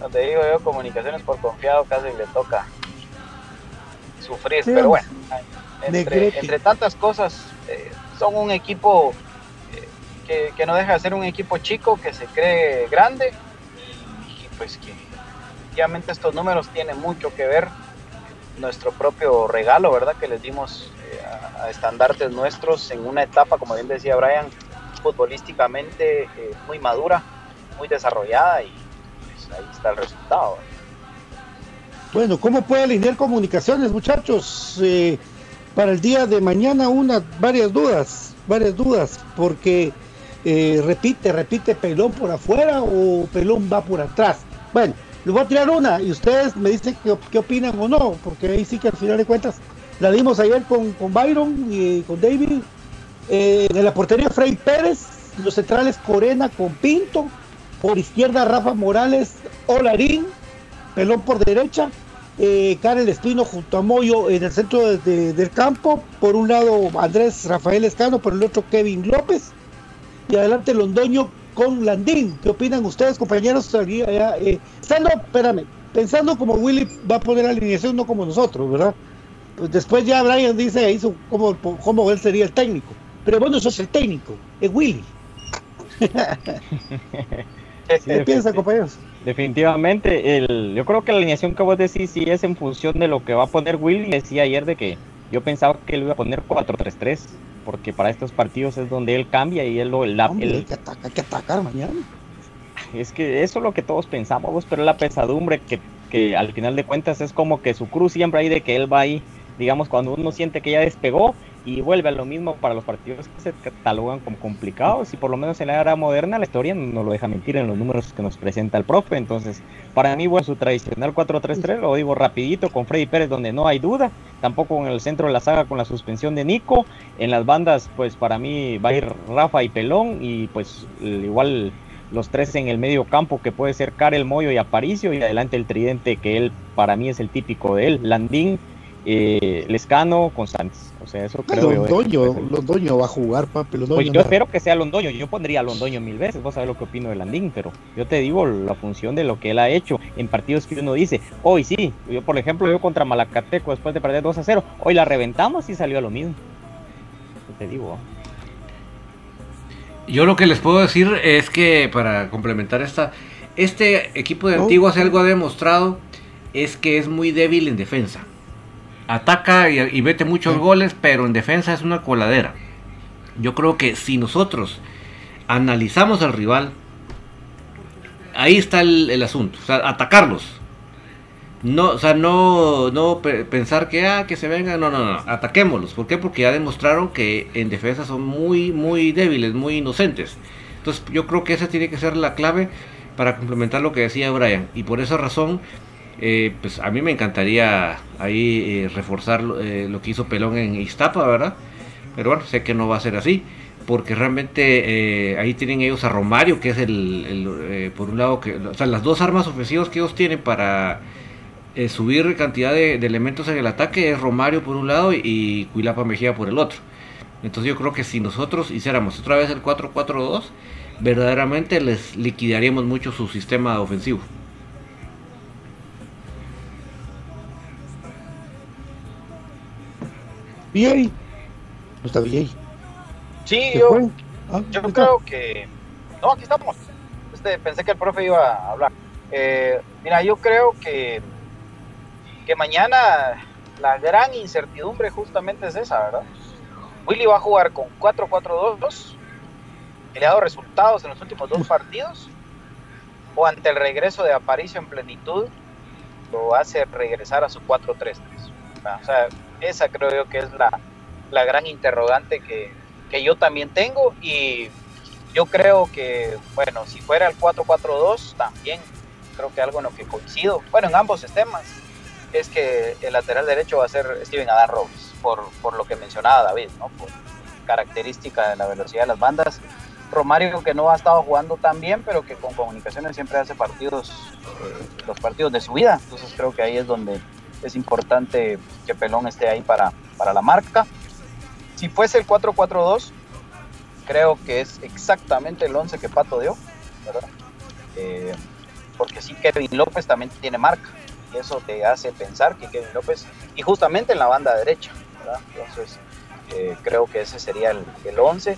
G: donde digo yo, comunicaciones por confiado casi le toca sufrir.
C: Sí,
G: pero bueno, entre, entre tantas cosas, eh, son un equipo eh, que, que no deja de ser un equipo chico, que se cree grande y, pues que efectivamente estos números tienen mucho que ver nuestro propio regalo, ¿verdad? Que les dimos eh, a, a estandartes nuestros en una etapa, como bien decía Brian, futbolísticamente eh, muy madura, muy desarrollada y pues, ahí está el resultado.
C: Bueno, ¿cómo puede alinear comunicaciones, muchachos? Eh, para el día de mañana, una, varias dudas, varias dudas, porque eh, repite, repite Pelón por afuera o Pelón va por atrás. Bueno, les voy a tirar una y ustedes me dicen qué, qué opinan o no, porque ahí sí que al final de cuentas la dimos ayer con, con Byron y con David. Eh, en la portería Frey Pérez, los centrales Corena con Pinto, por izquierda Rafa Morales, Olarín, Pelón por derecha, eh, Karel Espino junto a Moyo en el centro de- de- del campo, por un lado Andrés Rafael Escano, por el otro Kevin López, y adelante Londoño con Landín. ¿Qué opinan ustedes, compañeros? Eh, estando, espérame, pensando como Willy va a poner la alineación, no como nosotros, ¿verdad? Pues después ya Brian dice ahí su- cómo, cómo él sería el técnico. Pero bueno, eso es el técnico, es Willy. ¿Qué piensan, compañeros?
D: Definitivamente, el, yo creo que la alineación que vos decís sí es en función de lo que va a poner Willy. Decía ayer de que yo pensaba que él iba a poner 4-3-3, porque para estos partidos es donde él cambia y él lo... la-
C: Hombre,
D: él-
C: hay, que atacar, hay que atacar mañana.
D: es que eso es lo que todos pensamos, pero la pesadumbre que, que al final de cuentas es como que su cruz siempre ahí de que él va ahí, digamos, cuando uno siente que ya despegó y vuelve a lo mismo para los partidos que se catalogan como complicados y por lo menos en la era moderna la historia no lo deja mentir en los números que nos presenta el profe, entonces para mí bueno, su tradicional 4-3-3 lo digo rapidito con Freddy Pérez donde no hay duda, tampoco en el centro de la saga con la suspensión de Nico, en las bandas pues para mí va a ir Rafa y Pelón y pues igual los tres en el medio campo que puede ser Karel, Moyo y Aparicio y adelante el tridente que él para mí es el típico de él, Landín, eh, Lescano, Constantes, o sea eso creo yo.
C: Londoño, Londoño va a jugar, papi. Londoño
D: pues yo
C: no.
D: espero que sea Londoño, yo pondría a Londoño mil veces, vos sabés lo que opino de Landín, pero yo te digo la función de lo que él ha hecho en partidos que uno dice, hoy sí, yo por ejemplo yo contra Malacateco después de perder 2 a 0, hoy la reventamos y salió a lo mismo. Yo te digo,
B: Yo lo que les puedo decir es que para complementar esta, este equipo de
C: Oh.
B: Antigua si algo ha demostrado es que es muy débil en defensa. Ataca y, y mete muchos goles, pero en defensa es una coladera. Yo creo que si nosotros analizamos al rival, ahí está el, el asunto, o sea, atacarlos. No, o sea, no, no pe- pensar que, ah, que se vengan, no, no, no, ataquémoslos. ¿Por qué? Porque ya demostraron que en defensa son muy, muy débiles, muy inocentes. Entonces yo creo que esa tiene que ser la clave para complementar lo que decía Brian. Y por esa razón, eh, pues a mí me encantaría ahí eh, reforzar lo- eh, lo que hizo Pelón en Iztapa, ¿verdad? Pero bueno, sé que no va a ser así. Porque realmente eh, ahí tienen ellos a Romario, que es el, por un lado, que, o sea, las dos armas ofensivas que ellos tienen para subir cantidad de, de elementos en el ataque es Romario por un lado y, y Cuilapa Mejía por el otro. Entonces yo creo que si nosotros hiciéramos otra vez el 4-4-2, verdaderamente les liquidaríamos mucho su sistema ofensivo.
C: Bien. No está bien.
G: Sí,
C: ¿Se
G: yo,
C: fue? Ah,
G: yo creo que... No, aquí estamos. Este, pensé que el profe iba a hablar. Eh, mira, yo creo que, que mañana la gran incertidumbre justamente es esa, ¿verdad? Willy va a jugar con 4-4-2, que le ha dado resultados en los últimos dos partidos, o ante el regreso de Aparicio en plenitud, lo hace regresar a su 4-3-3. O sea, esa creo yo que es la, la gran interrogante que, que yo también tengo y yo creo que, bueno, si fuera el 4-4-2, también creo que algo en lo que coincido, bueno, en ambos sistemas, es que el lateral derecho va a ser Steven Adán Robles, por, por lo que mencionaba David, ¿no? Por característica de la velocidad de las bandas Romario que no ha estado jugando tan bien, pero que con comunicaciones siempre hace partidos, los partidos de su vida. Entonces creo que ahí es donde es importante que Pelón esté ahí para, para la marca. Si fuese el 4-4-2, creo que es exactamente el 11 que Pato dio, ¿verdad? Eh, porque sí, Kevin López también tiene marca, y eso te hace pensar que Kevin López, y justamente en la banda derecha, ¿verdad? Entonces, eh, creo que ese sería el, el 11.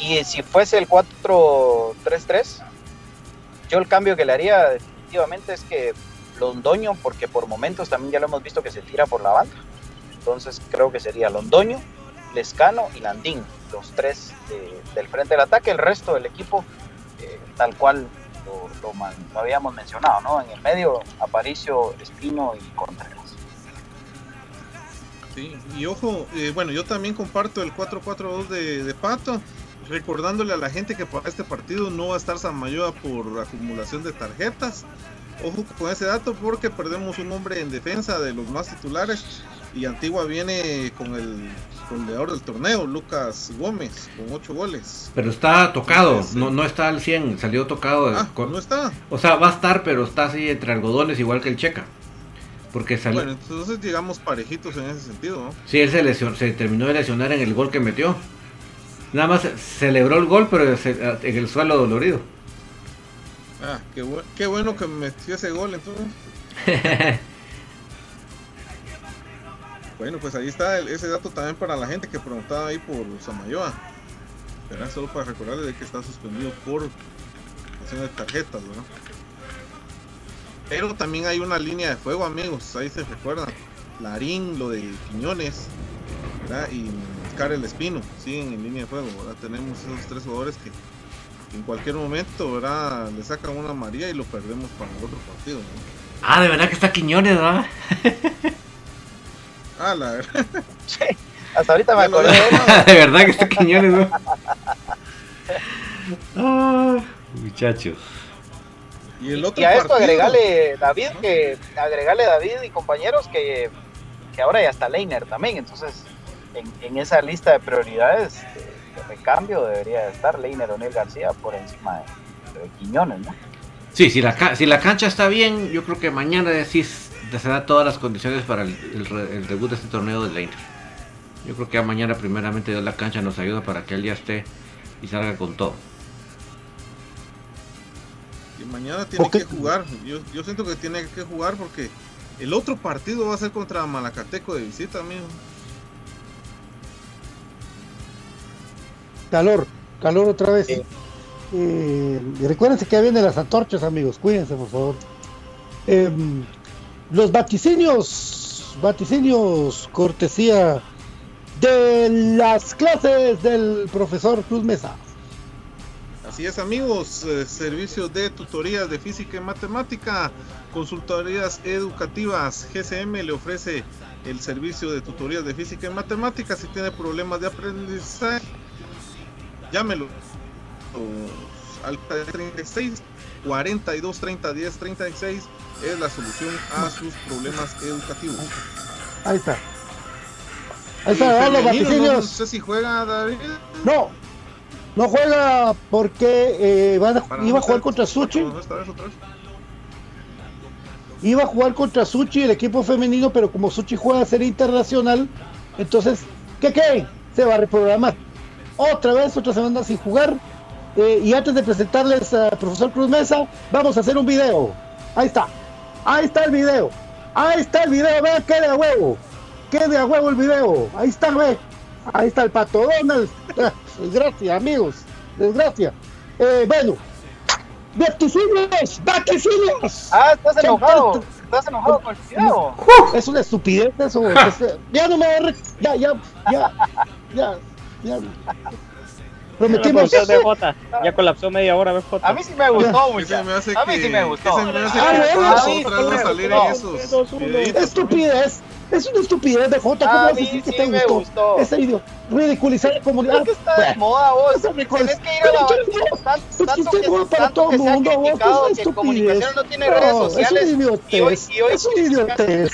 G: Y si fuese el 4-3-3, yo el cambio que le haría definitivamente es que Londoño, porque por momentos también ya lo hemos visto que se tira por la banda. Entonces creo que sería Londoño, Lescano y Landín, los tres de- del frente del ataque. El resto del equipo, eh, tal cual lo, habíamos mencionado, ¿no? En el medio, Aparicio, Espino y Contreras.
E: Sí, y ojo, eh, bueno, yo también comparto el 4-4-2 de, de Pato, recordándole a la gente que para este partido no va a estar Samayoa por acumulación de tarjetas. Ojo con ese dato porque perdemos un hombre en defensa de los más titulares y Antigua viene con el goleador del torneo, Lucas Gómez, con 8 goles.
B: Pero está tocado, no, no está al 100, salió tocado.
E: Ah,
B: con-
E: no está.
B: O sea, va a estar, pero está así entre algodones, igual que el Checa. Porque salió.
E: Bueno, entonces llegamos parejitos en ese sentido, ¿no?
B: Sí, él se, lesionó, se terminó de lesionar en el gol que metió. Nada más celebró el gol, pero en el suelo dolorido.
E: Ah, qué, bu- qué bueno que metió ese gol entonces. Bueno, pues ahí está el- ese dato también para la gente que preguntaba ahí por Samayoa. Era solo para recordarles de que está suspendido por acción de tarjetas, ¿verdad? Pero también hay una línea de fuego, amigos, ahí se recuerdan. Larín, lo de Quiñones, ¿verdad? Y Karel Espino, siguen en línea de fuego, ¿verdad? Tenemos esos tres jugadores que en cualquier momento, ¿verdad? Le sacan una María y lo perdemos para el otro partido, ¿no?
B: ah, de verdad que está Quiñones, ¿verdad?
E: Ah, la verdad.
G: Hasta ahorita me acordé.
B: de verdad que está Quiñones, ¿no? Ah, muchachos.
E: Y el otro
G: Y a esto agregale David, que agregale David y compañeros que, que ahora ya está Leiner también. Entonces, en, en esa lista de prioridades de, de recambio debería estar Leiner O'Neill García por encima de, de Quiñones, ¿no?
B: Sí, si la, si la cancha está bien, yo creo que mañana sí s- se da todas las condiciones para el, el el debut de este torneo de Leiner. Yo creo que ya mañana primeramente Dios la cancha nos ayuda para que él ya esté y salga con todo.
E: Y mañana tiene que jugar. Yo, yo siento que tiene que jugar porque el otro partido va a ser contra Malacateco de visita, amigo.
C: Calor, calor otra vez. Eh, y recuérdense que ya vienen las antorchas, amigos. Cuídense, por favor. Em, los vaticinios, vaticinios, cortesía de las clases del profesor Cruz Mesa.
E: Así es, amigos. eh, servicios de tutorías de física y matemática, consultorías educativas. GCM le ofrece el servicio de tutorías de física y matemática. Si tiene problemas de aprendizaje, llámelo al 36 42 30 10 36 es la solución a sus problemas educativos.
C: Ahí está. Ahí está, los
E: femenino, no
C: vaticinios.
E: sé si juega David.
C: No, no juega porque eh, van a-
E: Para
C: iba a jugar contra Suchi. Iba a jugar contra Suchi, el equipo femenino, pero como Suchi juega a ser internacional, entonces, ¿qué qué? Se va a reprogramar. Otra vez, otra semana sin jugar. Eh, y antes de presentarles al profesor Cruz Mesa, vamos a hacer un video. Ahí está. Ahí está el video. Ahí está el video. Vean qué de a huevo. Qué de a huevo el video. Ahí está, ve. Ahí está el pato Donald. Desgracia, amigos. Desgracia. Eh, bueno. ¡Vaticinios! ¡Vaticinios!
G: Ah, estás
C: ¿Qué
G: enojado. Estás enojado con el video.
C: Es una estupidez eso. es- ya no me. Ya, ya, ya, ya, ya. Prometimos.
D: Ya, BJ, ya colapsó media hora, BJ.
G: A mí sí me gustó
E: ¿Qué
G: mucho.
E: se me hace
G: A mí
E: que,
G: sí me gustó.
E: que se me hace
C: Ah,
E: que van a
G: sí,
E: salir
G: no,
E: en esos videitos.
C: Estupidez. Es una estupidez de Jota. ¿Cómo vas a decir que
G: sí
C: te
G: me
C: gustó?
G: gustó.
C: Ese idiota. Ridiculizar la comunidad.
G: ¿Por qué está de
C: Bueno,
G: moda vos?
C: Consta.
G: que ir a la
C: no-
G: tanto, que,
C: no para todo
G: que
C: el mundo, vos, es
G: que
C: estupidez.
G: comunicación no tiene redes
C: No,
G: sociales.
C: Es una
G: y hoy,
C: idiotez.
G: y hoy
C: Es una idiotez.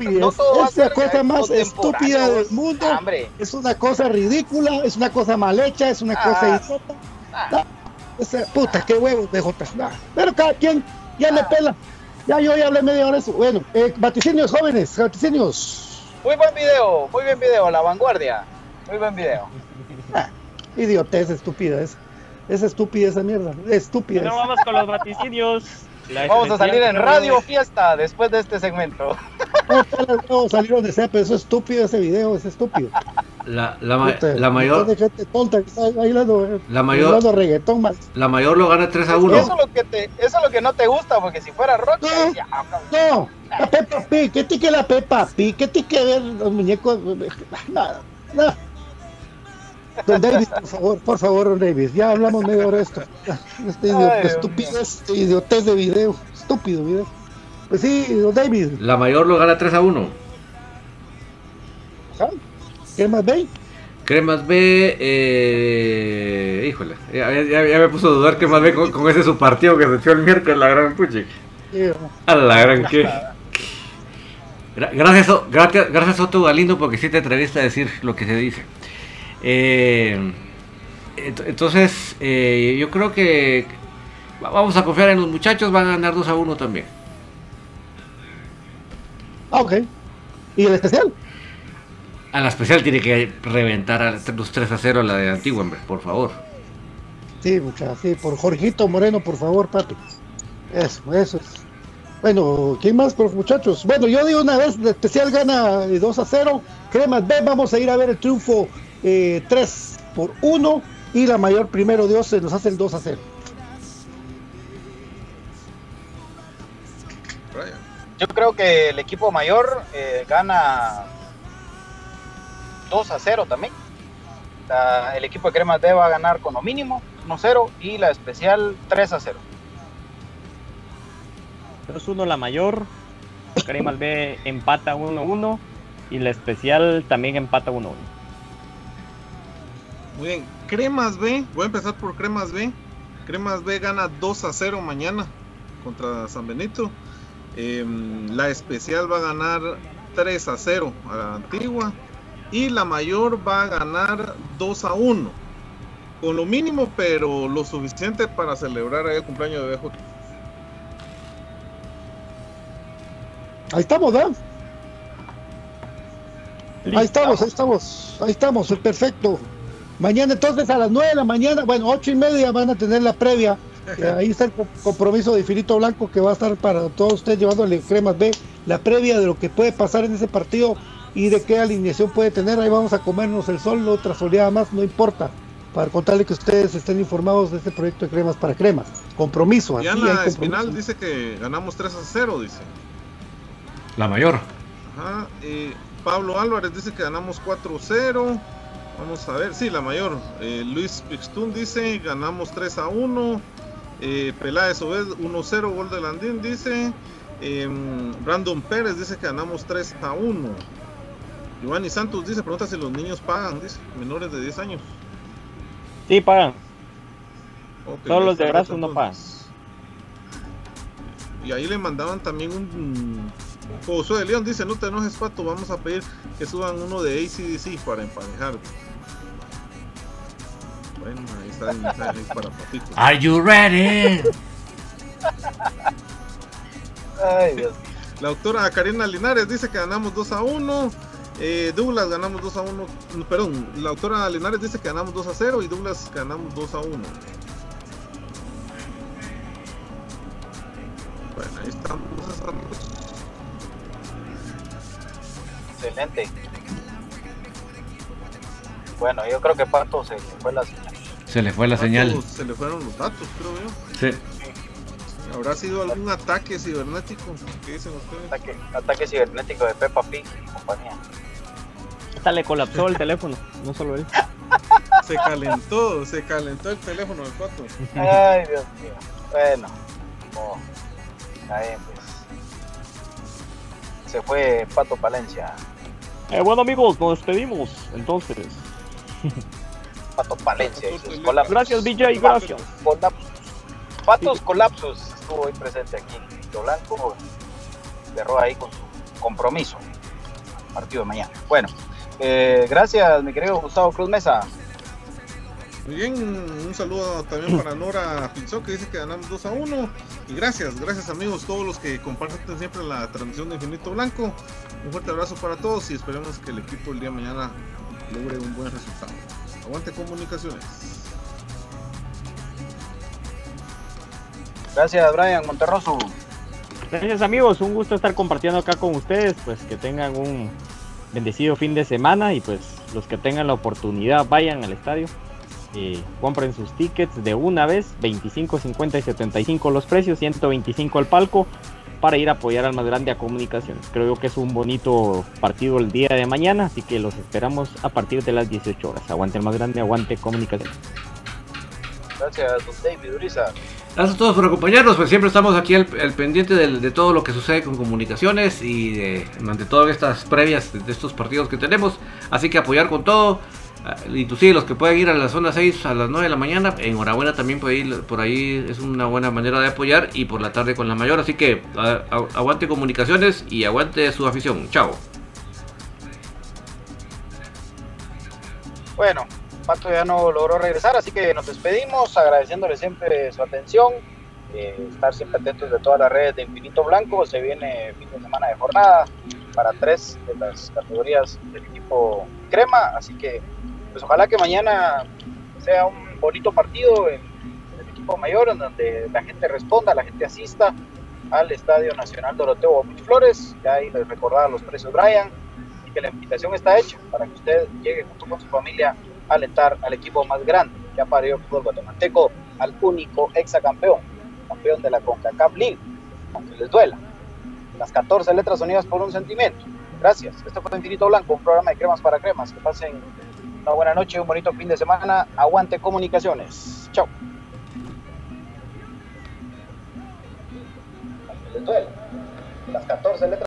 G: No todo
C: es la cosa más estúpida del mundo.
G: Hombre,
C: Es una cosa ridícula, es una cosa mal hecha, es una cosa
G: Ah.
C: idiota. No, esa- puta, qué huevos de Jotas. No, Pero cada quien ya le pela. Ya yo ya hablé media hora de eso. Bueno, eh, vaticinios jóvenes, vaticinios.
G: muy buen video, muy buen video, la vanguardia. Muy buen video.
C: Idiotez, estúpida es. Es estúpida esa mierda. Estúpida. Es.
D: vamos con los vaticinios. La
G: Vamos a salir en radio fiesta después de este segmento.
C: No, salir donde sea, pero eso es estúpido ese video, es estúpido.
B: La, la, ma-
C: Puta,
B: la mayor
C: de gente tonta que está bailando,
B: La mayor-
C: bailando reggaetón mal.
B: la mayor lo gana 3 a 1.
G: Eso es lo que te, eso es lo que no te gusta, porque si fuera rock,
C: No.
G: ya, cabrón.
C: No, la Peppa Pig, ¿qué tiene que la Peppa Pig? ¿Qué tiene que ver los muñecos? Nada, nada. Don Davis, por favor, por favor, Don Davis, ya hablamos media hora de esto. Este estupidez, este idiotez de video, estúpido video. Pues sí, Don Davis,
B: La mayor lo gana 3 a 1.
C: ¿ah? ¿qué más ve?
B: Cremas B, eh, híjole, ya, ya- ya me puso a dudar Cremas B con, con ese su partido que se echó el miércoles, la gran puche.
C: Sí,
B: A la gran que. Gra- Gracias, gracias, gracias Otto Galindo porque sí te atreviste a decir lo que se dice. Eh, ent- entonces, eh, yo creo que va- vamos a confiar en los muchachos, van a ganar 2 a 1 también.
C: Ah, ok. ¿Y el especial?
B: A la especial tiene que reventar a los 3 a 0 a la de Antigua, hombre, por favor.
C: Sí, mucha, sí, por Jorgito Moreno, por favor, papi. Eso, eso es. Bueno, ¿quién más, por muchachos? Bueno, yo digo una vez, el especial gana eh, 2 a 0. Cremas B, vamos a ir a ver el triunfo eh, 3 por 1. Y la mayor, primero Dios, se nos hace el 2 a 0.
E: Brian.
G: Yo creo que el equipo mayor eh, gana 2 a 0 también. La- el equipo de Cremas B va a ganar con lo mínimo 1 a 0 y la especial 3 a 0.
D: 2-1 la mayor. Cremas B empata 1-1. Y la especial también empata 1-1.
E: Muy bien, Cremas B, voy a empezar por Cremas B. Cremas B gana 2 a 0 mañana contra San Benito. Em, la especial va a ganar 3 a 0 a la antigua. Y la mayor va a ganar 2 a 1. Con lo mínimo, pero lo suficiente para celebrar ahí el cumpleaños de BJ.
C: Ahí estamos, ¿verdad? Ahí estamos, ahí estamos, ahí estamos, es perfecto. Mañana entonces a las 9 de la mañana, bueno, ocho y media van a tener la previa. Eh, ahí está el co- compromiso de Filito Blanco que va a estar para todos ustedes llevándole cremas B, la previa de lo que puede pasar en ese partido y de qué alineación puede tener. Ahí vamos a comernos el sol, otra soleada más, no importa. Para contarle que ustedes estén informados de este proyecto de cremas para cremas. Compromiso, así hay
E: Diana
C: compromiso.
E: Espinal dice que ganamos 3 a 0, dice.
B: La mayor.
E: Ajá, eh, Pablo Álvarez dice que ganamos 4-0. Vamos a ver, sí, la mayor. Eh, Luis Pixtún dice ganamos 3 a 1. Eh, Peláez Obed 1-0, gol de Landín dice. Em, Brandon Pérez dice que ganamos 3 a 1. Giovanni Santos dice, pregunta si los niños pagan, dice, menores de 10 años.
D: Sí, pagan. Todos los de brazos no pagan.
E: Y ahí le mandaban también un Josué de León dice, no te enojes pato, vamos a pedir que suban uno de ACDC para emparejar. Bueno, ahí está el mensaje para Patito.
B: Are you ready?
G: Ay, Dios.
E: La doctora Karina Linares dice que ganamos 2 a 1. Eh, Douglas ganamos 2 a 1. no, Perdón, la doctora Linares dice que ganamos 2 a 0 y Douglas ganamos 2 a 1. Bueno, ahí estamos.
G: Excelente. Bueno, yo creo que Pato se le fue la señal.
B: Se le fue la señal.
E: Se le fueron los datos, creo yo.
B: Sí.
E: ¿Habrá sido algún ataque cibernético? ¿Qué dicen ustedes?
G: Ataque, ataque cibernético de Peppa Pig y compañía.
D: Hasta le colapsó el teléfono. No solo él.
E: Se calentó, se calentó el teléfono del pato.
G: Ay, Dios mío. Bueno, oh, ahí pues. Se fue Pato Palencia.
D: Eh, bueno, amigos, nos despedimos. Entonces.
G: Pato Palencia y sus colapsos.
D: Gracias, DJ, gracias.
G: Colapsos. Patos Colapsos estuvo hoy presente aquí. Vito Blanco cerró ahí con su compromiso. Partido de mañana. Bueno, eh, gracias, mi querido Gustavo Cruz Mesa.
E: Muy bien, un saludo también para Nora Pinzó que dice que ganamos 2 a 1. Y gracias, gracias amigos, todos los que comparten siempre la transmisión de Infinito Blanco. Un fuerte abrazo para todos y esperemos que el equipo el día de mañana logre un buen resultado. Aguante comunicaciones.
G: Gracias, Brian Monterroso.
D: Gracias amigos, un gusto estar compartiendo acá con ustedes, pues que tengan un bendecido fin de semana y pues los que tengan la oportunidad vayan al estadio, eh, compren sus tickets de una vez, 25, 50 y 75 los precios, 125 el palco para ir a apoyar al más grande a comunicaciones. Creo que es un bonito partido el día de mañana, así que los esperamos a partir de las 18 horas. Aguante el más grande, aguante comunicaciones.
G: Gracias, don David Uriza.
B: Gracias a todos por acompañarnos, pues siempre estamos aquí al, al pendiente de, todo lo que sucede con comunicaciones y de, ante todo estas previas de, de estos partidos que tenemos. Así que apoyar con todo. Ah, Inclusive los que pueden ir a la zona 6 a las 9 de la mañana, enhorabuena también puede ir por ahí, es una buena manera de apoyar y por la tarde con la mayor. Así que aguante comunicaciones y aguante su afición. Chao.
G: Bueno, Pato ya no logró regresar, así que nos despedimos agradeciéndole siempre su atención, eh, estar siempre atentos de todas las redes de Infinito Blanco. Se viene fin de semana de jornada para tres de las categorías del equipo Crema, así que pues ojalá que mañana sea un bonito partido en el equipo mayor, en donde la gente responda, la gente asista al Estadio Nacional Doroteo Flores. Ya ahí les recordaba los precios Brian y que la invitación está hecha para que usted llegue junto con su familia a alentar al equipo más grande que ha parido el fútbol guatemalteco, al único exacampeón, campeón de la CONCACAF League, aunque les duela. Las 14 letras unidas por un sentimiento. Gracias. Esto fue Infinito Blanco, un programa de cremas para cremas. Que pasen una buena noche, un bonito fin de semana. Aguante comunicaciones. Chao. Las 14 letras